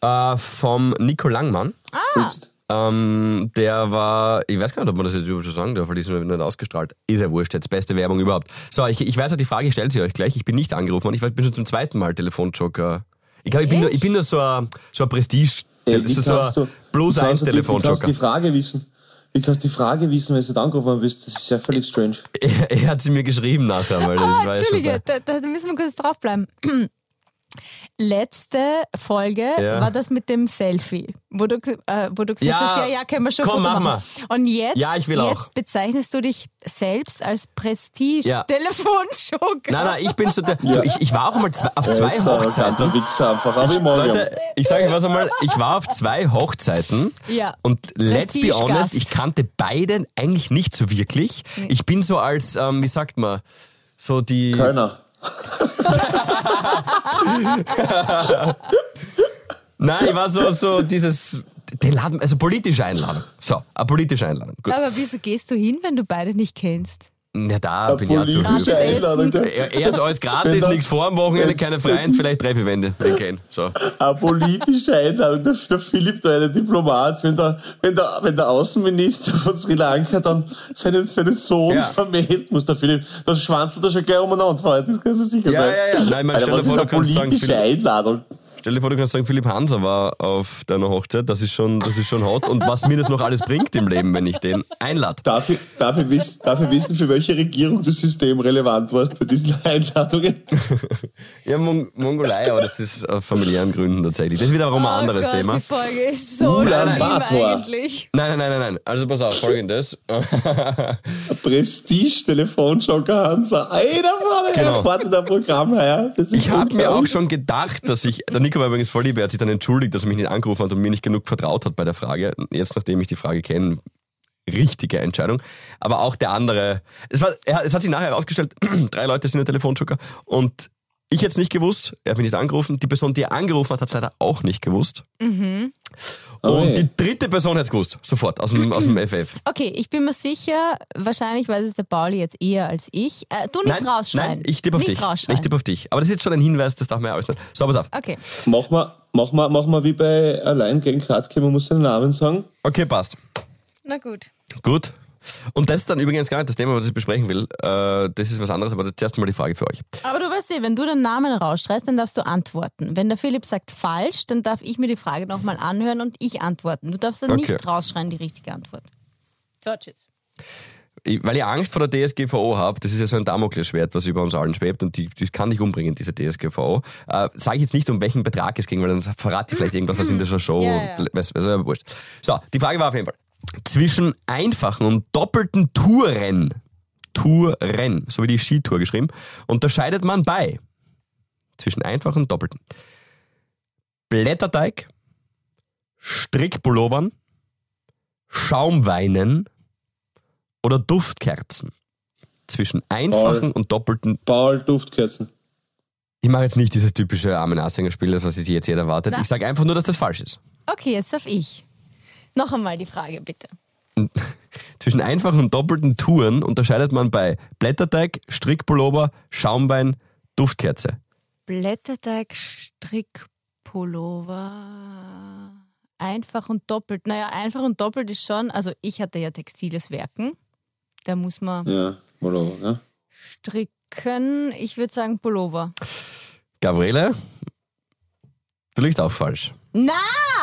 [SPEAKER 3] Äh, vom Nico Langmann.
[SPEAKER 4] Fixed.
[SPEAKER 3] Ähm, der war, ich weiß gar nicht, ob man das jetzt überhaupt schon sagen darf, weil die sind nicht ausgestrahlt. Ist ja wurscht, jetzt beste Werbung überhaupt. So, ich, ich weiß auch, die Frage stellt sie euch gleich. Ich bin nicht angerufen worden. Ich ich bin schon zum zweiten Mal Telefonjoker. Ich glaube, ich bin nur, ich bin nur so ein, so ein Prestige,
[SPEAKER 4] Ey,
[SPEAKER 3] so, so ein
[SPEAKER 4] wie
[SPEAKER 3] 1
[SPEAKER 4] kannst du kannst du
[SPEAKER 3] Telefonjoker.
[SPEAKER 4] die Frage wissen? Wie kannst du die Frage wissen, wenn du nicht angerufen bist? Das ist ja völlig strange.
[SPEAKER 3] Er, er hat sie mir geschrieben nachher, weil das
[SPEAKER 2] Ah,
[SPEAKER 3] war
[SPEAKER 2] Entschuldige, da, da müssen wir kurz draufbleiben. Letzte Folge
[SPEAKER 3] Ja.
[SPEAKER 2] war das mit dem Selfie, wo du, äh, wo du gesagt
[SPEAKER 3] Ja,
[SPEAKER 2] hast, ja, ja, können wir schon
[SPEAKER 3] komm, mach
[SPEAKER 2] machen. Und jetzt,
[SPEAKER 3] Ja, ich will
[SPEAKER 2] jetzt
[SPEAKER 3] auch.
[SPEAKER 2] bezeichnest du dich selbst als
[SPEAKER 3] Ja.
[SPEAKER 2] Prestige-Telefonjoker.
[SPEAKER 3] Nein, nein, ich bin so der, du, ich, ich war auch mal zwei, auf zwei Hochzeiten.
[SPEAKER 4] einfach. Ich.
[SPEAKER 3] Leute, ich sage euch was einmal, ich war auf zwei Hochzeiten
[SPEAKER 2] Ja.
[SPEAKER 3] und let's be honest, ich kannte beide eigentlich nicht so wirklich. Ich bin so als, ähm, wie sagt man, so die...
[SPEAKER 4] Kölner.
[SPEAKER 3] Nein, ich war so, so dieses Den laden, also politische Einladung. So, eine politische Einladung. Gut.
[SPEAKER 2] Aber wieso gehst du hin, wenn du beide nicht kennst?
[SPEAKER 3] Ja, da bin ich auch zu.
[SPEAKER 4] Einladung.
[SPEAKER 3] Er, ist alles gratis, nichts vor am Wochenende, keine Freien, vielleicht drei, vier Wände, gehen. So.
[SPEAKER 4] Eine politische Einladung. Der, der Philipp, der eine Diplomat, wenn der, wenn, der, wenn der Außenminister von Sri Lanka dann seinen, seinen Sohn
[SPEAKER 3] Ja.
[SPEAKER 4] vermählt, muss der Philipp, dann schwanzt er schon gleich umeinander. Das kannst du sicher
[SPEAKER 3] Ja,
[SPEAKER 4] sein.
[SPEAKER 3] ja, ja. Nein, man,
[SPEAKER 4] Alter,
[SPEAKER 3] stell dir vor,
[SPEAKER 4] ist
[SPEAKER 3] du
[SPEAKER 4] eine
[SPEAKER 3] kannst sagen,
[SPEAKER 4] politische Einladung?
[SPEAKER 3] Stell dir vor, du kannst sagen, Philipp Hanser war auf deiner Hochzeit, das ist schon, das ist schon hot. Und was mir das noch alles bringt im Leben, wenn ich den einlade.
[SPEAKER 4] Darf ich, darf, ich wissen, darf ich wissen, für welche Regierung du systemrelevant warst bei diesen Einladungen?
[SPEAKER 3] Ja, Mon Mongolei, aber das ist aus familiären Gründen tatsächlich. Das ist wiederum ein anderes
[SPEAKER 2] oh Gott,
[SPEAKER 3] Thema.
[SPEAKER 2] Die Folge ist so
[SPEAKER 4] Ulan
[SPEAKER 2] schlimm
[SPEAKER 4] Bator.
[SPEAKER 2] eigentlich.
[SPEAKER 3] Nein, nein, nein, nein, nein. Also pass auf, folgendes.
[SPEAKER 4] Prestige-Telefonjoker Hansa. Ey, da vorne,
[SPEAKER 3] Genau.
[SPEAKER 4] genau. ein Programm. Das ist
[SPEAKER 3] Ich habe (laughs) mir auch schon gedacht, dass ich, der Nico war übrigens voll lieb, er hat sich dann entschuldigt, dass er mich nicht angerufen hat und mir nicht genug vertraut hat bei der Frage. Jetzt, nachdem ich die Frage kenne, richtige Entscheidung. Aber auch der andere, es, war, es hat sich nachher herausgestellt, (clears throat) drei Leute sind der Telefonjoker und ich hätte es nicht gewusst, er hat mich nicht angerufen. Die Person, die er angerufen hat, hat es leider auch nicht gewusst. Und
[SPEAKER 4] Oh je.
[SPEAKER 3] die dritte Person hat es gewusst, sofort, aus dem, aus dem (clears throat) FF.
[SPEAKER 2] Okay, ich bin mir sicher, wahrscheinlich weiß es der Pauli jetzt eher als ich. Äh, du nicht
[SPEAKER 3] nein,
[SPEAKER 2] rausschreien.
[SPEAKER 3] nein, ich tippe auf
[SPEAKER 2] nicht
[SPEAKER 3] dich.
[SPEAKER 2] Rausschreien.
[SPEAKER 3] Ich tippe auf dich. Aber das ist jetzt schon ein Hinweis, das darf man ja alles nicht. So, pass auf.
[SPEAKER 2] okay.
[SPEAKER 4] Mach mal, mach mal, mach mal wie bei Allein gegen Kratke, man muss seinen Namen sagen.
[SPEAKER 3] Okay, passt.
[SPEAKER 2] Na gut.
[SPEAKER 3] Gut. Und das ist dann übrigens gar nicht das Thema, was ich besprechen will. Äh, das ist was anderes, aber zuerst mal die Frage für euch.
[SPEAKER 2] Aber du weißt eh, wenn du den Namen rausschreist, dann darfst du antworten. Wenn der Philipp sagt falsch, dann darf ich mir die Frage nochmal anhören und ich antworten. Du darfst dann
[SPEAKER 3] Okay.
[SPEAKER 2] nicht rausschreien, die richtige Antwort. So, tschüss.
[SPEAKER 3] Ich, weil ich Angst vor der DSGVO habe, das ist ja so ein Damoklesschwert, was über uns allen schwebt und die, die kann dich umbringen, diese DSGVO. Äh, Sage ich jetzt nicht, um welchen Betrag es ging, weil dann verrate ich vielleicht irgendwas, was in der (laughs) Show,
[SPEAKER 2] Ja, ja.
[SPEAKER 3] weiß aber wurscht. So, die Frage war auf jeden Fall, zwischen einfachen und doppelten Touren, Touren, so wie die Skitour geschrieben, unterscheidet man bei zwischen einfachen und doppelten. Blätterteig, Strickpullovern, Schaumweinen oder Duftkerzen. Zwischen einfachen und doppelten.
[SPEAKER 4] Paul Duftkerzen.
[SPEAKER 3] Ich mache jetzt nicht dieses typische Armen Aushängerspiel, das was sich jetzt jeder erwartet.
[SPEAKER 2] Na.
[SPEAKER 3] Ich sage einfach nur, dass das falsch ist.
[SPEAKER 2] Okay, jetzt darf ich. Noch einmal die Frage, bitte. (laughs)
[SPEAKER 3] Zwischen einfachen und doppelten Touren unterscheidet man bei Blätterteig, Strickpullover, Schaumwein, Duftkerze.
[SPEAKER 2] Blätterteig, Strickpullover. Einfach und doppelt. Naja, einfach und doppelt ist schon, also ich hatte ja textiles Werken. Da muss man
[SPEAKER 4] Ja, oder, ja.
[SPEAKER 2] stricken. Ich würde sagen Pullover.
[SPEAKER 3] Gabriele, du liegst auch falsch.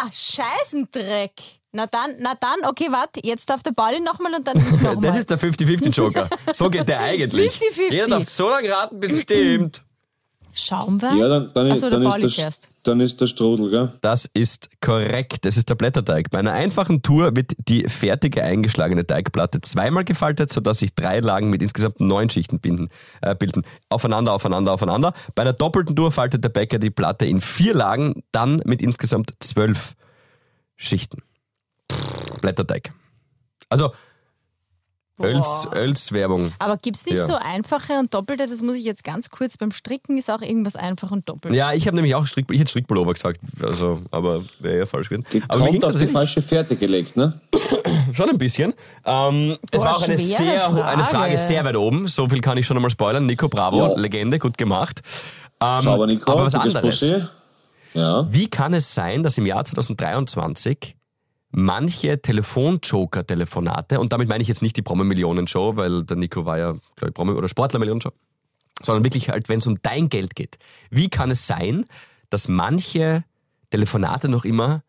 [SPEAKER 2] Na, Scheißendreck. Na dann, na dann, okay, warte, jetzt darf der Ball nochmal und dann ich (laughs) nochmal.
[SPEAKER 3] Das ist der 50-50-Joker. So geht der (laughs) eigentlich.
[SPEAKER 2] 50-50.
[SPEAKER 3] Jeder darf so lange raten, bis es stimmt.
[SPEAKER 2] Schaumwein?
[SPEAKER 4] Ja, dann, dann,
[SPEAKER 2] Ach
[SPEAKER 4] ist,
[SPEAKER 2] so, der
[SPEAKER 4] dann, ist der,
[SPEAKER 2] zuerst.
[SPEAKER 4] dann ist der Strudel, gell?
[SPEAKER 3] Das ist korrekt. Das ist der Blätterteig. Bei einer einfachen Tour wird die fertige eingeschlagene Teigplatte zweimal gefaltet, sodass sich drei Lagen mit insgesamt neun Schichten binden, äh, bilden. Aufeinander, aufeinander, aufeinander. Bei einer doppelten Tour faltet der Bäcker die Platte in vier Lagen, dann mit insgesamt zwölf Schichten. Blätterteig. Also Öls, Ölswerbung.
[SPEAKER 2] Aber gibt es nicht
[SPEAKER 3] Ja.
[SPEAKER 2] so einfache und doppelte? Das muss ich jetzt ganz kurz. Beim Stricken ist auch irgendwas einfach und doppelt.
[SPEAKER 3] Ja, ich habe nämlich auch Strick, ich hätte Strickpullover gesagt, also, aber wäre ja falsch gewesen. Aber mir
[SPEAKER 4] auf die falsche Fährte gelegt, ne? (coughs)
[SPEAKER 3] Schon ein bisschen. Ähm, es
[SPEAKER 2] Boah,
[SPEAKER 3] war auch eine, sehr,
[SPEAKER 2] Frage.
[SPEAKER 3] eine Frage sehr weit oben. So viel kann ich schon einmal spoilern. Nico, bravo,
[SPEAKER 4] Ja.
[SPEAKER 3] Legende, gut gemacht. Ähm,
[SPEAKER 4] Sauber, Nico.
[SPEAKER 3] aber was anderes.
[SPEAKER 4] Ja.
[SPEAKER 3] Wie kann es sein, dass im Jahr 2023 manche Telefonjoker-Telefonate, und damit meine ich jetzt nicht die Promi-Millionen-Show, weil der Nico war ja, glaube ich, Promi- oder Sportler-Millionen-Show, sondern wirklich halt, wenn es um dein Geld geht. Wie kann es sein, dass manche Telefonate noch immer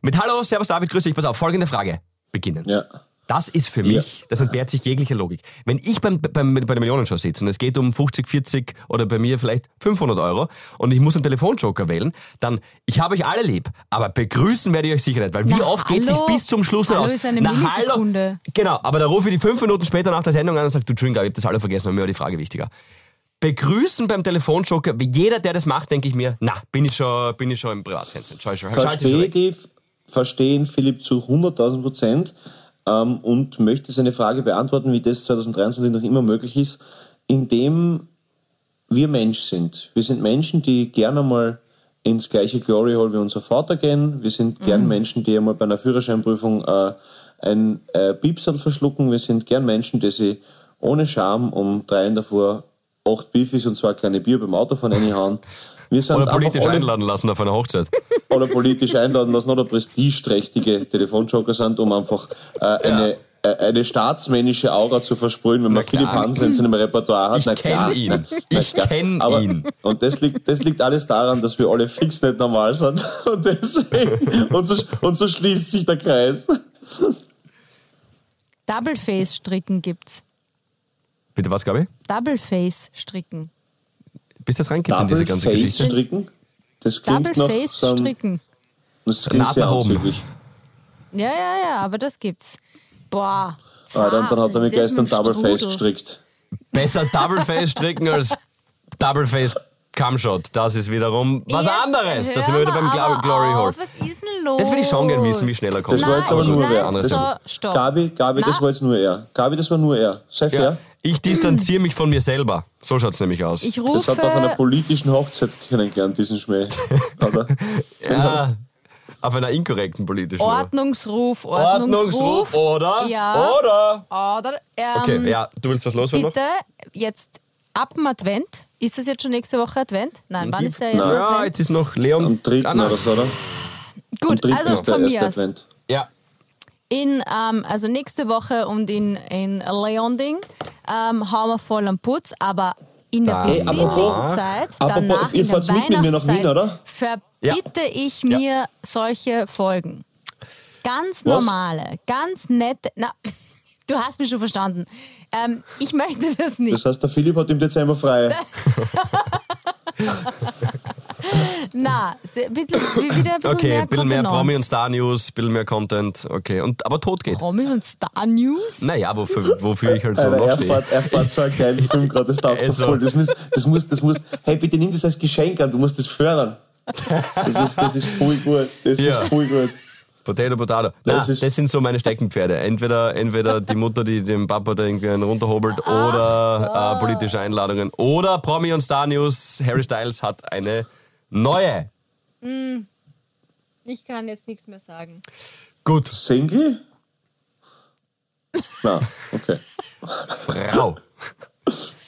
[SPEAKER 3] mit Hallo, Servus David, grüß dich, pass auf, folgende Frage beginnen.
[SPEAKER 4] Ja.
[SPEAKER 3] Das ist für mich, das entbehrt sich jeglicher Logik. Wenn ich beim, beim, bei der Millionenshow sitze und es geht um 50, 40 oder bei mir vielleicht 500 Euro und ich muss einen Telefonjoker wählen, dann, ich habe euch alle lieb, aber begrüßen werde ich euch sicher nicht, weil wie
[SPEAKER 2] Na,
[SPEAKER 3] oft geht es sich
[SPEAKER 2] hallo?
[SPEAKER 3] bis zum Schluss
[SPEAKER 2] Hallo
[SPEAKER 3] aus?
[SPEAKER 2] ist eine
[SPEAKER 3] Na,
[SPEAKER 2] Millisekunde.
[SPEAKER 3] Genau, aber da rufe ich die fünf Minuten später nach der Sendung an und sage, du Entschuldigung, ich habe das alle vergessen, aber mir war die Frage wichtiger. Begrüßen beim Telefonjoker, wie jeder, der das macht, denke ich mir, na, bin ich schon, bin ich schon im Privatfernsehen. Schau, schau, schon
[SPEAKER 4] Verstehe die, verstehen Philipp zu 100.000 Prozent ähm, und möchte seine Frage beantworten, wie das 2023 noch immer möglich ist, indem wir Mensch sind. Wir sind Menschen, die gerne mal ins gleiche Glory Hall wie unser Vater gehen. Wir sind gern Menschen, die einmal bei einer Führerscheinprüfung äh, ein äh, Piepsal verschlucken. Wir sind gern Menschen, die sich ohne Scham um drei in der Früh acht Beefies und zwei kleine Bier beim Autofahren reinhauen. (laughs) Wir sind
[SPEAKER 3] Oder politisch
[SPEAKER 4] alle-
[SPEAKER 3] einladen lassen auf einer Hochzeit. (laughs)
[SPEAKER 4] oder politisch einladen lassen oder prestigeträchtige Telefonjoker sind, um einfach äh, eine, äh, eine staatsmännische Aura zu versprühen, wenn man. Philipp Hansen in seinem Repertoire hat.
[SPEAKER 3] Ich
[SPEAKER 4] Na
[SPEAKER 3] kenn
[SPEAKER 4] klar,
[SPEAKER 3] ihn.
[SPEAKER 4] na- na
[SPEAKER 3] Ich
[SPEAKER 4] klar.
[SPEAKER 3] kenn
[SPEAKER 4] Aber-
[SPEAKER 3] ihn.
[SPEAKER 4] Und das liegt, das liegt alles daran, dass wir alle fix nicht normal sind. (laughs) Und deswegen, und so, und so schließt sich der Kreis.
[SPEAKER 2] Double Face stricken gibt's.
[SPEAKER 3] Bitte was, Gabi?
[SPEAKER 2] Double Face stricken.
[SPEAKER 3] Bist du jetzt reingeht in diese ganze
[SPEAKER 4] Face
[SPEAKER 3] Geschichte?
[SPEAKER 4] stricken. Das klingt
[SPEAKER 2] Double
[SPEAKER 4] nach
[SPEAKER 2] Face
[SPEAKER 4] so
[SPEAKER 2] stricken.
[SPEAKER 4] Das klingt sehr
[SPEAKER 3] nach oben.
[SPEAKER 4] anzüglich.
[SPEAKER 2] Ja, ja, ja, aber das gibt's. Boah.
[SPEAKER 4] Ah, dann, dann hat er mir
[SPEAKER 2] das ist
[SPEAKER 4] gestern
[SPEAKER 2] das mit
[SPEAKER 4] Double
[SPEAKER 2] dem
[SPEAKER 4] Face
[SPEAKER 2] Strudel.
[SPEAKER 4] gestrickt.
[SPEAKER 3] Besser Double Face stricken als Double Face Cumshot. Das ist wiederum was
[SPEAKER 2] Jetzt
[SPEAKER 3] anderes. Da
[SPEAKER 2] hör
[SPEAKER 3] sind wir wieder beim
[SPEAKER 2] aber
[SPEAKER 3] Glory
[SPEAKER 2] auf, Was ist denn los?
[SPEAKER 3] Das will ich schon gerne wissen, wie schnell er kommt.
[SPEAKER 4] Das war jetzt aber nur wer. Gabi, Gabi, das war jetzt nur er. Gabi, das war nur er. Sei fair.
[SPEAKER 3] Ja. Ich distanziere mich von mir selber. So schaut's nämlich aus.
[SPEAKER 2] Ich
[SPEAKER 4] Das
[SPEAKER 2] rufe.
[SPEAKER 4] hat er auf einer politischen Hochzeit kennengelernt, diesen Schmäh. (laughs) Oder?
[SPEAKER 3] ja, auf einer inkorrekten politischen.
[SPEAKER 2] Ordnungsruf, Ordnungsruf.
[SPEAKER 3] Ordnungsruf oder?
[SPEAKER 2] Ja.
[SPEAKER 3] Oder?
[SPEAKER 2] Oder? Ähm,
[SPEAKER 3] Okay, ja, du willst was loswerden noch?
[SPEAKER 2] Bitte, jetzt ab dem Advent. Ist das jetzt schon nächste Woche Advent? Nein, wann ist der erste
[SPEAKER 3] Ja,
[SPEAKER 2] Advent?
[SPEAKER 3] jetzt ist noch Leon.
[SPEAKER 4] Am dritten
[SPEAKER 3] Ah, nein.
[SPEAKER 4] oder so, oder?
[SPEAKER 2] Gut, also von mir aus.
[SPEAKER 4] Advent.
[SPEAKER 3] Ja,
[SPEAKER 2] In, ähm, also nächste Woche und in, in Leonding ähm, hauen wir voll am Putz, aber in der besinnlichen Zeit, danach in der Weihnachtszeit, verbitte ich
[SPEAKER 3] Ja.
[SPEAKER 2] mir solche Folgen. Ganz
[SPEAKER 4] Was?
[SPEAKER 2] normale, ganz nette, na, (laughs) du hast mich schon verstanden. Ähm, ich möchte das nicht.
[SPEAKER 4] Das heißt, der Philipp hat im Dezember frei. (laughs) (laughs)
[SPEAKER 2] Na, bitte, wie- wieder ein bisschen
[SPEAKER 3] okay,
[SPEAKER 2] mehr
[SPEAKER 3] ein bisschen mehr. Promi und Star News, ein bisschen mehr Content. Okay, und, aber tot geht.
[SPEAKER 2] Promi und Star News?
[SPEAKER 3] Naja, wofür, wofür ich halt so noch
[SPEAKER 4] er,
[SPEAKER 3] stehe.
[SPEAKER 4] er fährt so einen geilen (laughs) Film gerade, das
[SPEAKER 3] Also.
[SPEAKER 4] voll. Das muss, das muss, das muss, hey, bitte nimm das als Geschenk an, du musst das fördern. Das ist, das ist voll gut. Das
[SPEAKER 3] Ja.
[SPEAKER 4] ist voll gut.
[SPEAKER 3] Potato, Potato. Nein,
[SPEAKER 4] Das
[SPEAKER 3] das, sind so meine Steckenpferde. Entweder, entweder die Mutter, die dem Papa da irgendwie einen runterhobelt, oder äh, politische Einladungen. Oder Promi und Star News. Harry Styles hat eine neue.
[SPEAKER 2] Ich kann jetzt nichts mehr sagen.
[SPEAKER 3] Gut,
[SPEAKER 4] Single? Na, okay.
[SPEAKER 3] Frau.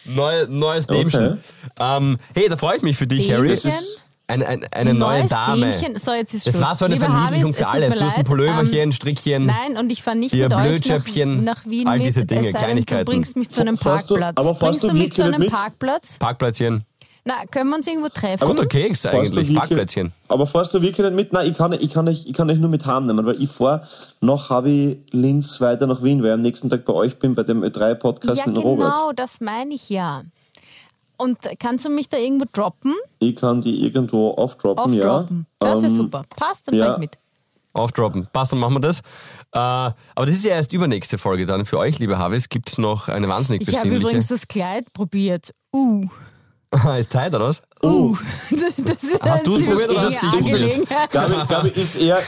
[SPEAKER 3] Neu, neues Dämchen. Ähm, hey, da freue ich mich für dich, Harry.
[SPEAKER 2] Dämchen?
[SPEAKER 3] Das ist eine, eine, eine neue Dame.
[SPEAKER 2] Dämchen. So, jetzt ist
[SPEAKER 3] Das
[SPEAKER 2] Schluss.
[SPEAKER 3] war so eine Verniedlichung für alles. Du hast ein Pulloverchen,
[SPEAKER 2] ähm,
[SPEAKER 3] Strickchen.
[SPEAKER 2] Nein, und ich fahre nicht mit euch nach, nach Wien
[SPEAKER 3] all diese
[SPEAKER 2] mit,
[SPEAKER 3] Dinge,
[SPEAKER 2] denn,
[SPEAKER 3] Kleinigkeiten.
[SPEAKER 2] Du bringst mich zu einem
[SPEAKER 4] Fährst du-
[SPEAKER 2] Parkplatz.
[SPEAKER 4] aber
[SPEAKER 2] bringst
[SPEAKER 4] du
[SPEAKER 2] du mich zu einem
[SPEAKER 4] mit?
[SPEAKER 2] Parkplatz?
[SPEAKER 3] Parkplätzchen.
[SPEAKER 2] Na, können wir uns irgendwo treffen?
[SPEAKER 3] Guter Keks eigentlich.
[SPEAKER 4] wirklich-
[SPEAKER 3] Parkplätzchen.
[SPEAKER 4] Aber fährst du wirklich nicht mit? Nein, ich kann, ich kann, euch, ich kann euch nur mit heimnehmen, weil ich fahre nach Havi Linz weiter nach Wien, weil ich am nächsten Tag bei euch bin, bei dem Ö3-Podcast
[SPEAKER 2] ja,
[SPEAKER 4] mit dem Robert.
[SPEAKER 2] genau, das meine ich ja. Und kannst du mich da irgendwo droppen?
[SPEAKER 4] Ich kann die irgendwo aufdroppen,
[SPEAKER 2] Aufdroppen.
[SPEAKER 4] ja.
[SPEAKER 2] Das wäre
[SPEAKER 4] Ähm,
[SPEAKER 2] super. Passt, dann
[SPEAKER 4] ja.
[SPEAKER 2] ich mit.
[SPEAKER 3] Aufdroppen. Passt, dann machen wir das. Äh, aber das ist ja erst übernächste Folge dann. Für euch, liebe Harvis, gibt es noch eine wahnsinnig
[SPEAKER 2] Ich habe übrigens das Kleid probiert. Uh. (laughs)
[SPEAKER 3] ist Zeit, oder was?
[SPEAKER 2] Uh. (laughs) Das, das ist
[SPEAKER 3] Hast du es probiert oder hast du es?
[SPEAKER 2] Angelegenheit.
[SPEAKER 4] Gabi, Gabi, ist eher,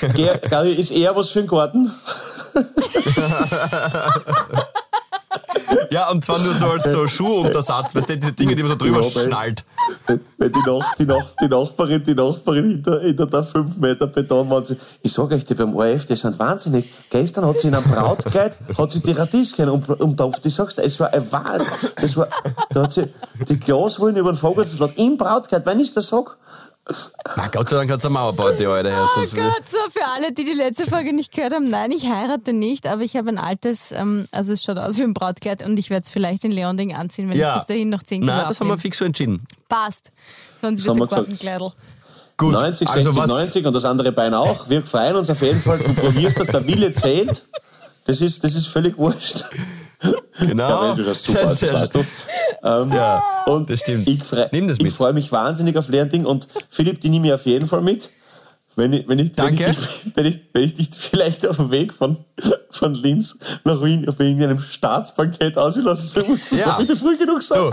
[SPEAKER 4] Gabi, ist eher was für einen Garten? (laughs)
[SPEAKER 3] Ja, und zwar nur so als so Schuhuntersatz, weißt du, diese Dinge, die man so drüber
[SPEAKER 4] Ja,
[SPEAKER 3] schnallt.
[SPEAKER 4] Weil die, Nach die, Nach die Nachbarin, die Nachbarin hinter, hinter der 5 Meter Betonwand, sie- ich sag euch, die beim ORF, die sind wahnsinnig. Gestern hat sie in einem Brautkleid, hat sie die Radieschen um, umtopft. Ich sag's dir, es war ein Wahnsinn. Das war, da hat sie die Glaswollen über den Vogelsalat im Brautkleid, wenn ich das sag.
[SPEAKER 3] Na, Gott sei Dank hat es eine Mauerparty heute.
[SPEAKER 2] Oh Gott, so für alle, die die letzte Folge nicht gehört haben, nein, ich heirate nicht, aber ich habe ein altes, ähm, also es schaut aus wie ein Brautkleid und ich werde es vielleicht in Leonding anziehen, wenn ich bis dahin noch 10 Kilo
[SPEAKER 3] Nein, das haben wir fix so entschieden.
[SPEAKER 2] Passt. Sonst wird
[SPEAKER 4] gesagt.
[SPEAKER 2] Gartenkleidl.
[SPEAKER 3] Gut,
[SPEAKER 4] 90,
[SPEAKER 3] also
[SPEAKER 4] 60,
[SPEAKER 3] was,
[SPEAKER 4] 90 und das andere Bein auch. Wir freuen uns auf jeden Fall. Du probierst, dass der Wille zählt. Das ist, das ist völlig wurscht.
[SPEAKER 3] Genau.
[SPEAKER 4] Ja, du schaust super das weißt du. Ähm,
[SPEAKER 3] Ja,
[SPEAKER 4] und
[SPEAKER 3] das stimmt.
[SPEAKER 4] Ich,
[SPEAKER 3] das
[SPEAKER 4] ich freue mich wahnsinnig auf Lehrending und Philipp, die nehme ich auf jeden Fall mit. Wenn ich, wenn ich,
[SPEAKER 3] Danke.
[SPEAKER 4] Wenn ich, dich- wenn, ich, wenn ich dich vielleicht auf dem Weg von, von Linz nach Wien auf irgendeinem Staatsbankett auslassen muss, das
[SPEAKER 3] Ja.
[SPEAKER 4] war bitte früh genug sein.
[SPEAKER 3] So.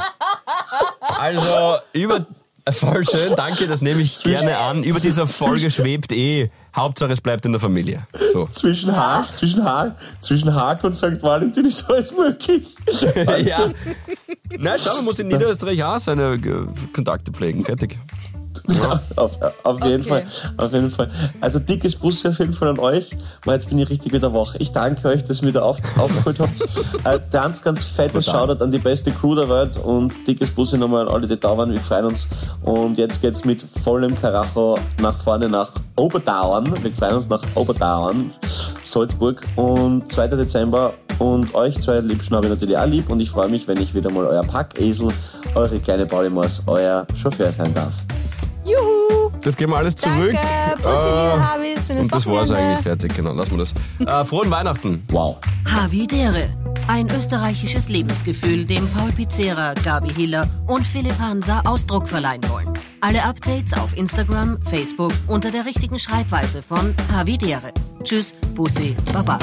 [SPEAKER 3] Also, über. Voll schön, danke, das nehme ich gerne an. Über dieser Folge schwebt eh. Hauptsache, es bleibt in der Familie. So. (laughs)
[SPEAKER 4] Zwischen Haag, zwischen Haag, zwischen Haag und St. Valentin ist alles möglich. (laughs)
[SPEAKER 3] ja. Na, schau, man muss in Niederösterreich auch seine Kontakte pflegen. Fertig.
[SPEAKER 4] Ja. auf, auf jeden
[SPEAKER 2] Okay.
[SPEAKER 4] Fall. Auf jeden Fall. Also dickes Bussi auf jeden Fall an euch. Mal, jetzt bin ich richtig wieder wach. Ich danke euch, dass ihr wieder auf, aufgeholt habt. (laughs) Äh, ganz, ganz fettes. Shoutout an die beste Crew der Welt und dickes Bussi nochmal an alle, die da waren. Wir freuen uns. Und jetzt geht's mit vollem Karacho nach vorne nach Oberdauern. Wir freuen uns nach Oberdauern, Salzburg. Und 2. Dezember. Und euch zwei Liebsten habe ich natürlich auch lieb. Und ich freue mich, wenn ich wieder mal euer Packesel, eure kleine Paulimaus, euer Chauffeur sein darf.
[SPEAKER 3] Das gehen wir alles zurück.
[SPEAKER 2] Danke, Bussi,
[SPEAKER 3] Äh,
[SPEAKER 2] liebe Habis, schönes
[SPEAKER 3] Und das war's
[SPEAKER 2] Wochenende.
[SPEAKER 3] eigentlich fertig, genau. Lassen wir das. Äh, frohen Weihnachten.
[SPEAKER 4] Wow.
[SPEAKER 1] Havidere. Ein österreichisches Lebensgefühl, dem Paul Pizzera, Gabi Hiller und Philipp Hansa Ausdruck verleihen wollen. Alle Updates auf Instagram, Facebook unter der richtigen Schreibweise von Havidere. Tschüss, Bussi, Baba.